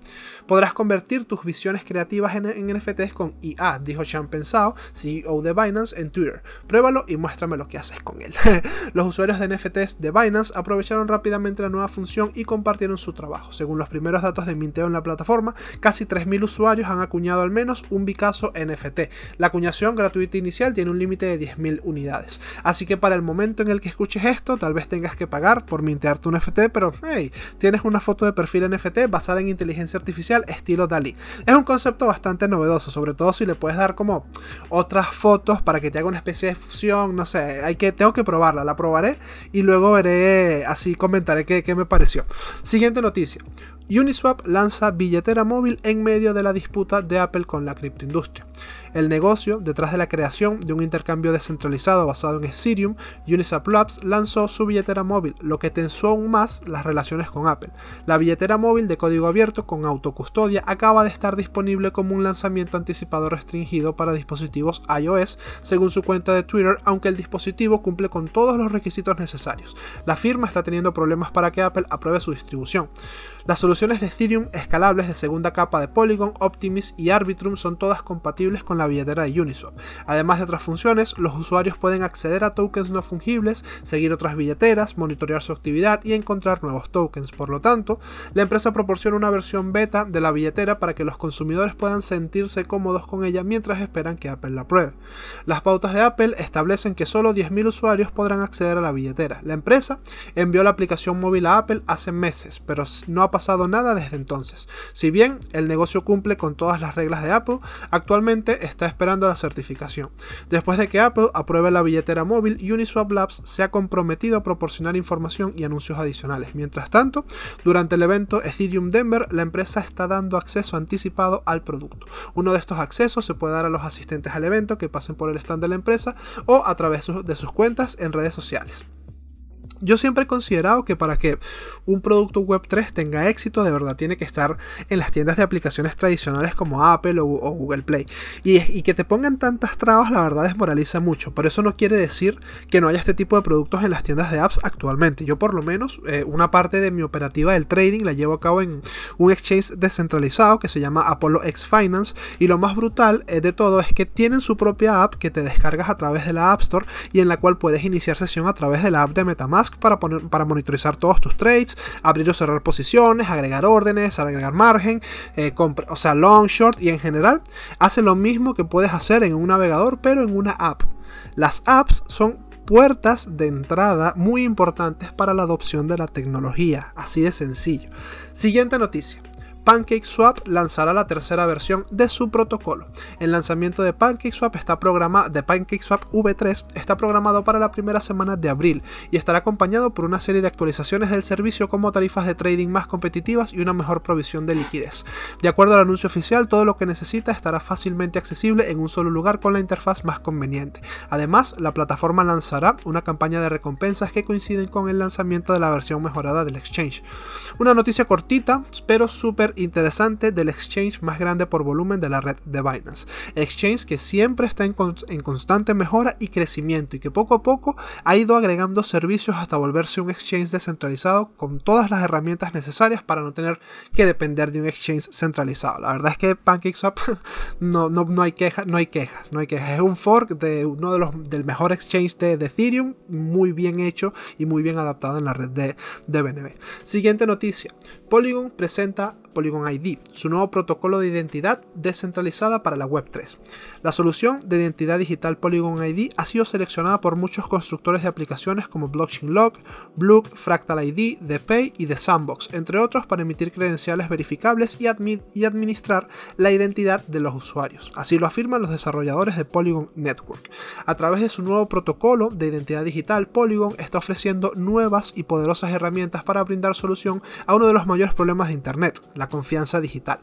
Podrás convertir tus visiones creativas en, NFTs con IA, dijo Sean Pensao, CEO de Binance, en Twitter. Pruébalo y muéstrame lo que haces con él. los usuarios de NFTs de Binance aprovecharon rápidamente la nueva función y compartieron su trabajo. Según los primeros datos de minteo en la plataforma, casi 3.000 usuarios han acuñado al menos un Picasso NFT. La acuñación gratuita inicial tiene un límite de 10.000 unidades. Así que para el momento en el que escuches esto, tal vez tengas que pagar por mintearte un NFT, pero hey, tienes una foto de perfil NFT basada en inteligencia artificial estilo DALI. Es un concepto bastante novedoso, sobre todo si le puedes dar como otras fotos para que te haga una especie de fusión, no sé, hay que, tengo que probarla, la probaré y luego veré, así comentaré qué, qué me pareció. Siguiente noticia. Uniswap lanza billetera móvil en medio de la disputa de Apple con la criptoindustria. El negocio, detrás de la creación de un intercambio descentralizado basado en Ethereum, Uniswap Labs lanzó su billetera móvil, lo que tensó aún más las relaciones con Apple. La billetera móvil de código abierto con autocustodia acaba de estar disponible como un lanzamiento anticipado restringido para dispositivos iOS, según su cuenta de Twitter, aunque el dispositivo cumple con todos los requisitos necesarios. La firma está teniendo problemas para que Apple apruebe su distribución. Las soluciones de Ethereum escalables de segunda capa de Polygon, Optimism y Arbitrum son todas compatibles con la billetera de Uniswap. Además de otras funciones, los usuarios pueden acceder a tokens no fungibles, seguir otras billeteras, monitorear su actividad y encontrar nuevos tokens. Por lo tanto, la empresa proporciona una versión beta de la billetera para que los consumidores puedan sentirse cómodos con ella mientras esperan que Apple la pruebe. Las pautas de Apple establecen que solo 10.000 usuarios podrán acceder a la billetera. La empresa envió la aplicación móvil a Apple hace meses, pero no ha pasado nada desde entonces. Si bien el negocio cumple con todas las reglas de Apple, actualmente está esperando la certificación. Después de que Apple apruebe la billetera móvil, Uniswap Labs se ha comprometido a proporcionar información y anuncios adicionales. Mientras tanto, durante el evento Ethereum Denver, la empresa está dando acceso anticipado al producto. Uno de estos accesos se puede dar a los asistentes al evento que pasen por el stand de la empresa o a través de sus cuentas en redes sociales. Yo siempre he considerado que para que un producto web 3 tenga éxito, de verdad tiene que estar en las tiendas de aplicaciones tradicionales como Apple o, Google Play. Y, que te pongan tantas trabas, la verdad desmoraliza mucho. Por eso no quiere decir que no haya este tipo de productos en las tiendas de apps actualmente. Yo por lo menos eh, una parte de mi operativa del trading la llevo a cabo en un exchange descentralizado que se llama Apollo X Finance. Y lo más brutal eh, de todo es que tienen su propia app que te descargas a través de la App Store y en la cual puedes iniciar sesión a través de la app de Metamask para, para monitorizar todos tus trades, abrir o cerrar posiciones, agregar órdenes, agregar margen, eh, o sea, long, short y en general hace lo mismo que puedes hacer en un navegador, pero en una app. Las apps son puertas de entrada muy importantes para la adopción de la tecnología, así de sencillo. Siguiente noticia. PancakeSwap lanzará la tercera versión de su protocolo. El lanzamiento de PancakeSwap está programado de PancakeSwap V3 está programado para la primera semana de abril y estará acompañado por una serie de actualizaciones del servicio como tarifas de trading más competitivas y una mejor provisión de liquidez. De acuerdo al anuncio oficial, todo lo que necesita estará fácilmente accesible en un solo lugar con la interfaz más conveniente. Además, la plataforma lanzará una campaña de recompensas que coinciden con el lanzamiento de la versión mejorada del exchange. Una noticia cortita, pero súper interesante del exchange más grande por volumen de la red de Binance. Exchange que siempre está en, en constante mejora y crecimiento y que poco a poco ha ido agregando servicios hasta volverse un exchange descentralizado con todas las herramientas necesarias para no tener que depender de un exchange centralizado. La verdad es que PancakeSwap no, no, no hay quejas, no hay quejas, no hay quejas. Es un fork de uno de los del mejor exchange de, Ethereum, muy bien hecho y muy bien adaptado en la red de, de BNB. Siguiente noticia. Polygon presenta ID, su nuevo protocolo de identidad descentralizada para la Web3. La solución de identidad digital Polygon ID ha sido seleccionada por muchos constructores de aplicaciones como Blockchain Lock, Block, Fractal ID, ThePay y The Sandbox, entre otros para emitir credenciales verificables y, y administrar la identidad de los usuarios. Así lo afirman los desarrolladores de Polygon Network. A través de su nuevo protocolo de identidad digital, Polygon está ofreciendo nuevas y poderosas herramientas para brindar solución a uno de los mayores problemas de Internet, la confianza digital.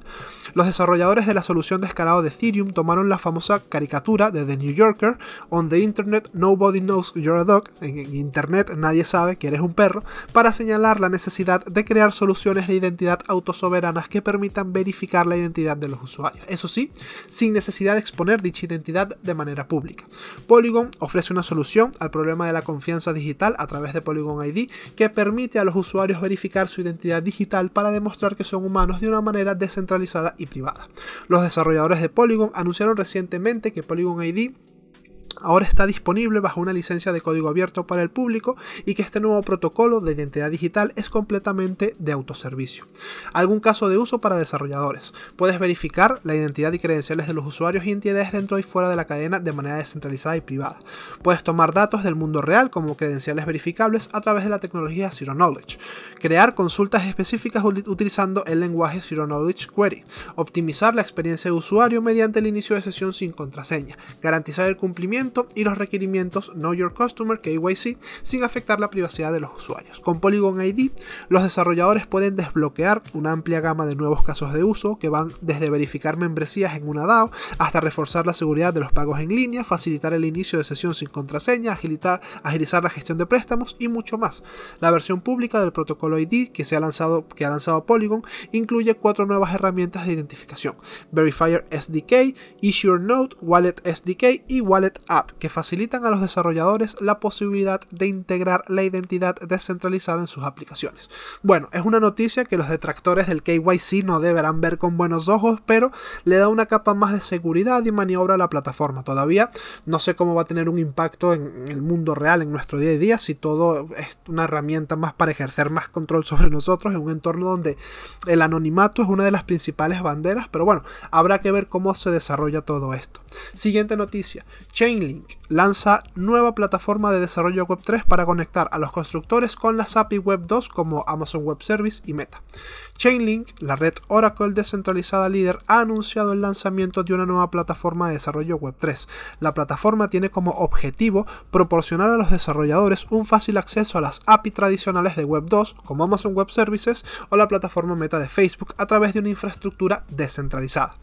Los desarrolladores de la solución de escalado de Ethereum tomaron la famosa caricatura de The New Yorker, On the Internet Nobody Knows You're a Dog, en Internet nadie sabe que eres un perro, para señalar la necesidad de crear soluciones de identidad autosoberanas que permitan verificar la identidad de los usuarios. Eso sí, sin necesidad de exponer dicha identidad de manera pública. Polygon ofrece una solución al problema de la confianza digital a través de Polygon ID que permite a los usuarios verificar su identidad digital para demostrar que son humanos de una manera descentralizada y privada. Los desarrolladores de Polygon anunciaron recientemente que Polygon ID ahora está disponible bajo una licencia de código abierto para el público y que este nuevo protocolo de identidad digital es completamente de autoservicio. Algún caso de uso para desarrolladores. Puedes verificar la identidad y credenciales de los usuarios y entidades dentro y fuera de la cadena de manera descentralizada y privada. Puedes tomar datos del mundo real como credenciales verificables a través de la tecnología Zero Knowledge. Crear consultas específicas utilizando el lenguaje Zero Knowledge Query. Optimizar la experiencia de usuario mediante el inicio de sesión sin contraseña. Garantizar el cumplimiento y los requerimientos Know Your Customer KYC sin afectar la privacidad de los usuarios. Con Polygon ID, los desarrolladores pueden desbloquear una amplia gama de nuevos casos de uso que van desde verificar membresías en una DAO hasta reforzar la seguridad de los pagos en línea, facilitar el inicio de sesión sin contraseña, agilizar la gestión de préstamos y mucho más. La versión pública del protocolo ID que, se ha, lanzado, que ha lanzado Polygon incluye cuatro nuevas herramientas de identificación: Verifier SDK, Issue Note, Wallet SDK y Wallet que facilitan a los desarrolladores la posibilidad de integrar la identidad descentralizada en sus aplicaciones. Bueno, es una noticia que los detractores del KYC no deberán ver con buenos ojos, pero le da una capa más de seguridad y maniobra a la plataforma. Todavía no sé cómo va a tener un impacto en el mundo real, en nuestro día a día, si todo es una herramienta más para ejercer más control sobre nosotros en un entorno donde el anonimato es una de las principales banderas, pero bueno, habrá que ver cómo se desarrolla todo esto. Siguiente noticia. Chainlink lanza nueva plataforma de desarrollo Web 3 para conectar a los constructores con las API Web 2 como Amazon Web Service y Meta. Chainlink, la red Oracle descentralizada líder, ha anunciado el lanzamiento de una nueva plataforma de desarrollo Web 3. La plataforma tiene como objetivo proporcionar a los desarrolladores un fácil acceso a las API tradicionales de Web 2 como Amazon Web Services o la plataforma Meta de Facebook a través de una infraestructura descentralizada.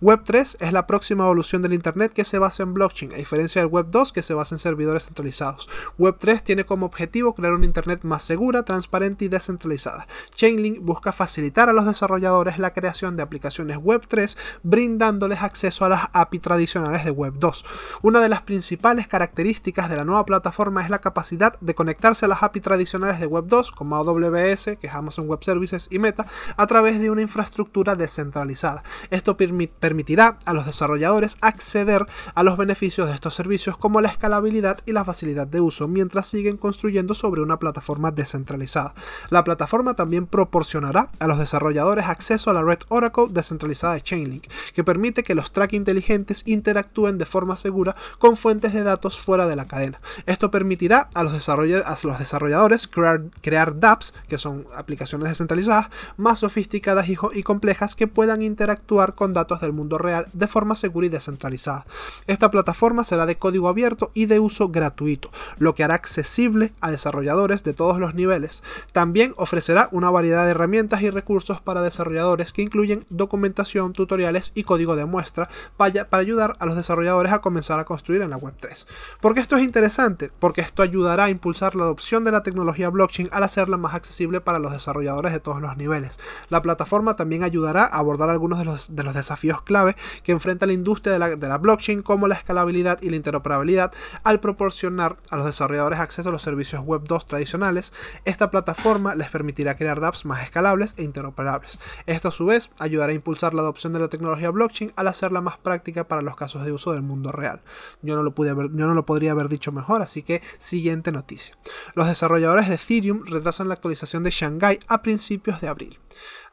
Web 3 es la próxima evolución del Internet que se basa en blockchain, a diferencia del Web 2 que se basa en servidores centralizados. Web 3 tiene como objetivo crear una Internet más segura, transparente y descentralizada. Chainlink busca facilitar a los desarrolladores la creación de aplicaciones Web 3, brindándoles acceso a las API tradicionales de Web 2. Una de las principales características de la nueva plataforma es la capacidad de conectarse a las API tradicionales de Web 2, como AWS, que es Amazon Web Services y Meta, a través de una infraestructura descentralizada. Esto permitirá a los desarrolladores acceder a los beneficios de estos servicios como la escalabilidad y la facilidad de uso mientras siguen construyendo sobre una plataforma descentralizada. La plataforma también proporcionará a los desarrolladores acceso a la red Oracle descentralizada de Chainlink, que permite que los track inteligentes interactúen de forma segura con fuentes de datos fuera de la cadena. Esto permitirá a los, desarrolladores crear, crear dApps, que son aplicaciones descentralizadas, más sofisticadas y, y complejas que puedan interactuar con datos del mundo real de forma segura y descentralizada. Esta plataforma será de código abierto y de uso gratuito, lo que hará accesible a desarrolladores de todos los niveles. También ofrecerá una variedad de herramientas y recursos para desarrolladores que incluyen documentación, tutoriales y código de muestra para, ayudar a los desarrolladores a comenzar a construir en la Web3. ¿Por qué esto es interesante? Porque esto ayudará a impulsar la adopción de la tecnología blockchain al hacerla más accesible para los desarrolladores de todos los niveles. La plataforma también ayudará a abordar algunos de los, de los desafíos clave que enfrenta la industria de la, de la blockchain como la escalabilidad y la interoperabilidad al proporcionar a los desarrolladores acceso a los servicios web 2 tradicionales. Esta plataforma les permitirá crear dApps más escalables e interoperables. Esto a su vez ayudará a impulsar la adopción de la tecnología blockchain al hacerla más práctica para los casos de uso del mundo real. Yo no lo, pude yo no lo podría haber dicho mejor, así que siguiente noticia. Los desarrolladores de Ethereum retrasan la actualización de Shanghai a principios de abril.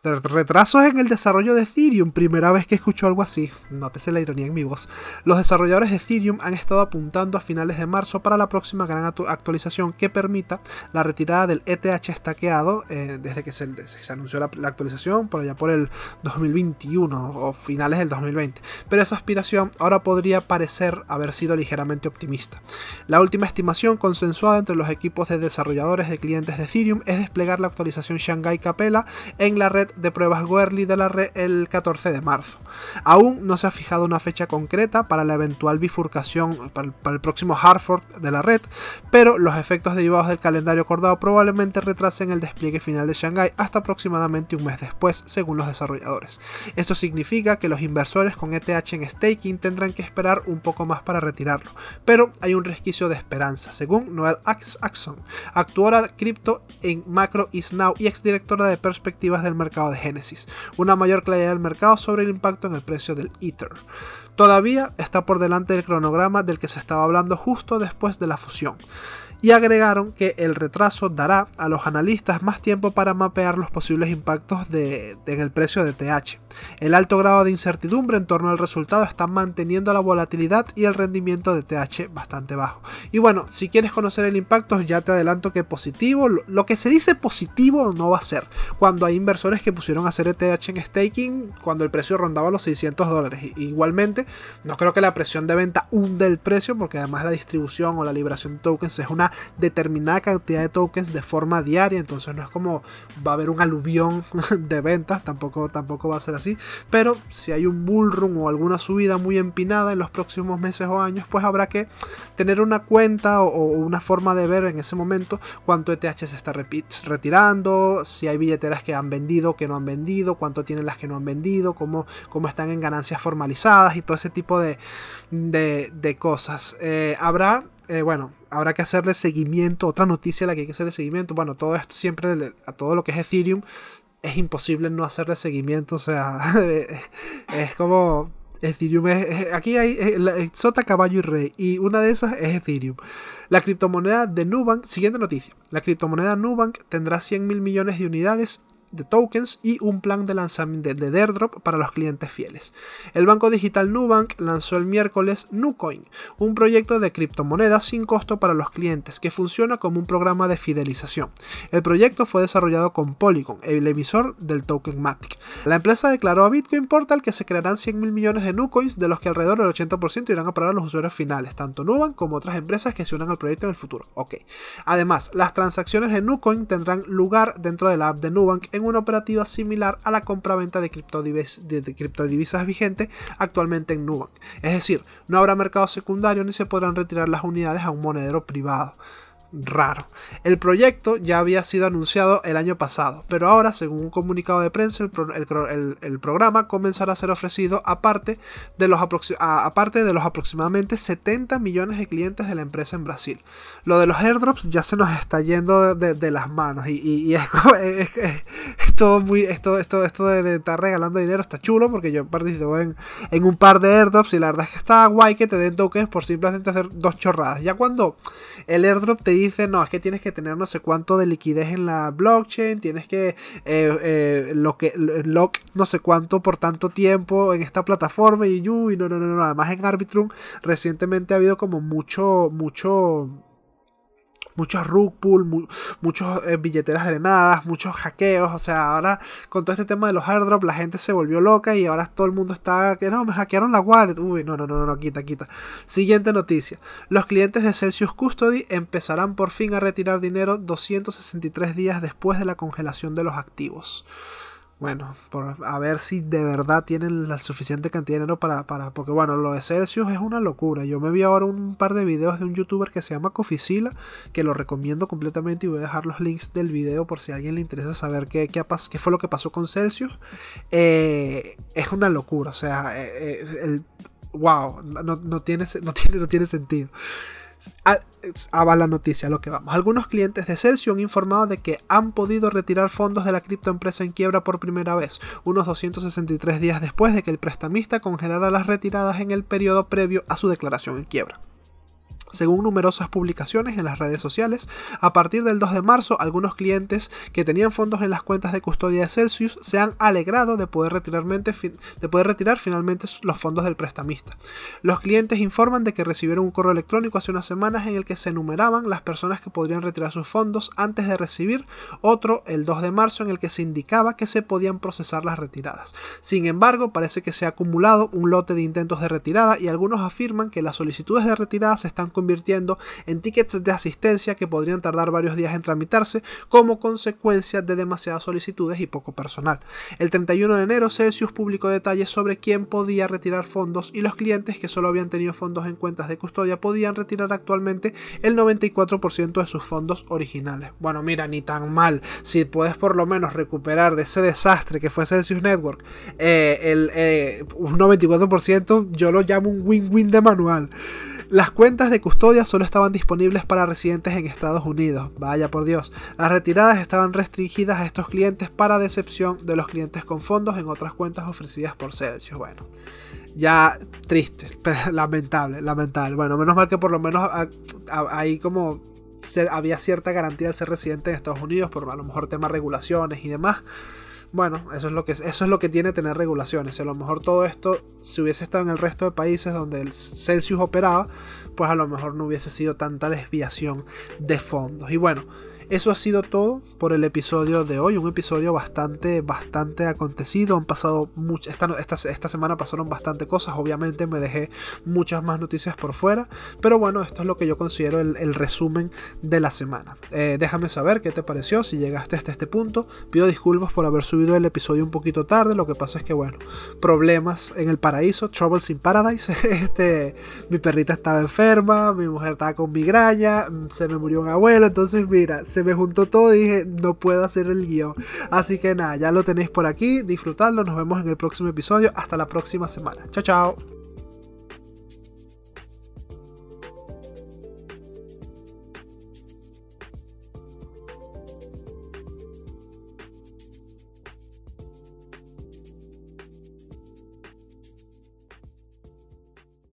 Retrasos en el desarrollo de Ethereum, primera vez que escucho algo así, nótese la ironía en mi voz. Los desarrolladores de Ethereum han estado apuntando a finales de marzo para la próxima gran actualización que permita la retirada del ETH estaqueado eh, desde que se, anunció la, actualización, por allá por el 2021 o finales del 2020. Pero esa aspiración ahora podría parecer haber sido ligeramente optimista. La última estimación consensuada entre los equipos de desarrolladores de clientes de Ethereum es desplegar la actualización Shanghai Capella en la red de pruebas Goerli de la red el 14 de marzo. Aún no se ha fijado una fecha concreta para la eventual bifurcación para el, próximo Hartford de la red, pero los efectos derivados del calendario acordado probablemente retrasen el despliegue final de Shanghai hasta aproximadamente un mes después, según los desarrolladores. Esto significa que los inversores con ETH en staking tendrán que esperar un poco más para retirarlo, pero hay un resquicio de esperanza, según Noel Axon, actuora cripto en Macro Is Now y exdirectora de perspectivas del mercado de Genesis, una mayor claridad del mercado sobre el impacto en el precio del Ether. Todavía está por delante del cronograma del que se estaba hablando justo después de la fusión y agregaron que el retraso dará a los analistas más tiempo para mapear los posibles impactos de, en el precio de TH. El alto grado de incertidumbre en torno al resultado está manteniendo la volatilidad y el rendimiento de TH bastante bajo. Y bueno, si quieres conocer el impacto, ya te adelanto que positivo, lo que se dice positivo no va a ser. Cuando hay inversores que pusieron a hacer ETH en staking cuando el precio rondaba los 600 dólares. Igualmente, no creo que la presión de venta hunde el precio porque además la distribución o la liberación de tokens es una determinada cantidad de tokens de forma diaria, entonces no es como va a haber un aluvión de ventas, tampoco, tampoco va a ser así, pero si hay un bull run o alguna subida muy empinada en los próximos meses o años, pues habrá que tener una cuenta o, una forma de ver en ese momento cuánto ETH se está retirando, si hay billeteras que han vendido, que no han vendido, cuánto tienen las que no han vendido, cómo, cómo están en ganancias formalizadas y todo ese tipo de, de, cosas. Eh, habrá eh, bueno, habrá que hacerle seguimiento. Otra noticia a la que hay que hacerle seguimiento. Bueno, todo esto siempre, a todo lo que es Ethereum, es imposible no hacerle seguimiento. O sea, es como. Ethereum es. Aquí hay Sota, caballo y rey. Y una de esas es Ethereum. La criptomoneda de Nubank. Siguiente noticia. La criptomoneda Nubank tendrá 100 mil millones de unidades de tokens y un plan de lanzamiento de, airdrop para los clientes fieles. El banco digital Nubank lanzó el miércoles Nucoin, un proyecto de criptomonedas sin costo para los clientes que funciona como un programa de fidelización. El proyecto fue desarrollado con Polygon, el emisor del token Matic. La empresa declaró a Bitcoin Portal que se crearán 100 mil millones de Nucoins, de los que alrededor del 80% irán a parar a los usuarios finales, tanto Nubank como otras empresas que se unan al proyecto en el futuro. Ok. Además, las transacciones de Nucoin tendrán lugar dentro de la app de Nubank en una operativa similar a la compraventa de, de criptodivisas vigente actualmente en Nubank. Es decir, no habrá mercado secundario ni se podrán retirar las unidades a un monedero privado raro. El proyecto ya había sido anunciado el año pasado, pero ahora, según un comunicado de prensa, el, programa comenzará a ser ofrecido aparte de, los aparte de los aproximadamente 70 millones de clientes de la empresa en Brasil. Lo de los airdrops ya se nos está yendo de, las manos y, es, todo muy, esto, esto, esto de, estar regalando dinero está chulo porque yo participo en, en un par de airdrops y la verdad es que está guay que te den tokens por simplemente hacer dos chorradas. Ya cuando el airdrop te dice no, es que tienes que tener no sé cuánto de liquidez en la blockchain, tienes que eh, eh, lo que lock no sé cuánto por tanto tiempo en esta plataforma y uy, no, no, no, no, además en Arbitrum recientemente ha habido como mucho, mucho muchos rug pull, muchos eh, billeteras drenadas, muchos hackeos. O sea, ahora con todo este tema de los airdrops, la gente se volvió loca y ahora todo el mundo está que no, me hackearon la wallet. Uy, no, no, no, no, quita, quita. Siguiente noticia. Los clientes de Celsius Custody empezarán por fin a retirar dinero 263 días después de la congelación de los activos. Bueno, por, a ver si de verdad tienen la suficiente cantidad de dinero para, para... Porque bueno, lo de Celsius es una locura. Yo me vi ahora un par de videos de un youtuber que se llama Coficila, que lo recomiendo completamente y voy a dejar los links del video por si a alguien le interesa saber qué, qué, qué fue lo que pasó con Celsius. Eh, es una locura, o sea, eh, eh, el, wow, no, no, tiene, no, tiene, no tiene sentido. Va la noticia, lo que vamos. Algunos clientes de Celsius han informado de que han podido retirar fondos de la criptoempresa en quiebra por primera vez, unos 263 días después de que el prestamista congelara las retiradas en el periodo previo a su declaración en quiebra. Según numerosas publicaciones en las redes sociales, a partir del 2 de marzo, algunos clientes que tenían fondos en las cuentas de custodia de Celsius se han alegrado de poder, de poder retirar finalmente los fondos del prestamista. Los clientes informan de que recibieron un correo electrónico hace unas semanas en el que se enumeraban las personas que podrían retirar sus fondos antes de recibir otro el 2 de marzo en el que se indicaba que se podían procesar las retiradas. Sin embargo, parece que se ha acumulado un lote de intentos de retirada y algunos afirman que las solicitudes de retirada se están convirtiendo en tickets de asistencia que podrían tardar varios días en tramitarse como consecuencia de demasiadas solicitudes y poco personal. El 31 de enero Celsius publicó detalles sobre quién podía retirar fondos y los clientes que solo habían tenido fondos en cuentas de custodia podían retirar actualmente el 94% de sus fondos originales. Bueno, mira, ni tan mal. Si puedes por lo menos recuperar de ese desastre que fue Celsius Network eh, el, eh, un 94%, yo lo llamo un win-win de manual. Las cuentas de custodia solo estaban disponibles para residentes en Estados Unidos. Vaya por Dios. Las retiradas estaban restringidas a estos clientes para decepción de los clientes con fondos en otras cuentas ofrecidas por Celsius. Bueno, ya triste, lamentable, lamentable. Bueno, menos mal que por lo menos ahí como había cierta garantía de ser residente en Estados Unidos por a lo mejor temas regulaciones y demás. Bueno, eso es lo que eso es lo que tiene tener regulaciones. A lo mejor todo esto, si hubiese estado en el resto de países donde el Celsius operaba, pues a lo mejor no hubiese sido tanta desviación de fondos. Y bueno, eso ha sido todo por el episodio de hoy. Un episodio bastante, bastante acontecido. Han pasado muchas. Esta, esta, semana pasaron bastante cosas. Obviamente me dejé muchas más noticias por fuera. Pero bueno, esto es lo que yo considero el, resumen de la semana. Eh, déjame saber qué te pareció. Si llegaste hasta este punto. Pido disculpas por haber subido el episodio un poquito tarde. Lo que pasa es que, bueno, problemas en el paraíso. Troubles in Paradise. este, mi perrita estaba enferma. Mi mujer estaba con migraña. Se me murió un abuelo. Entonces, mira se me juntó todo y dije, no puedo hacer el guion. Así que nada, ya lo tenéis por aquí, disfrutadlo, nos vemos en el próximo episodio, hasta la próxima semana. Chao, chao.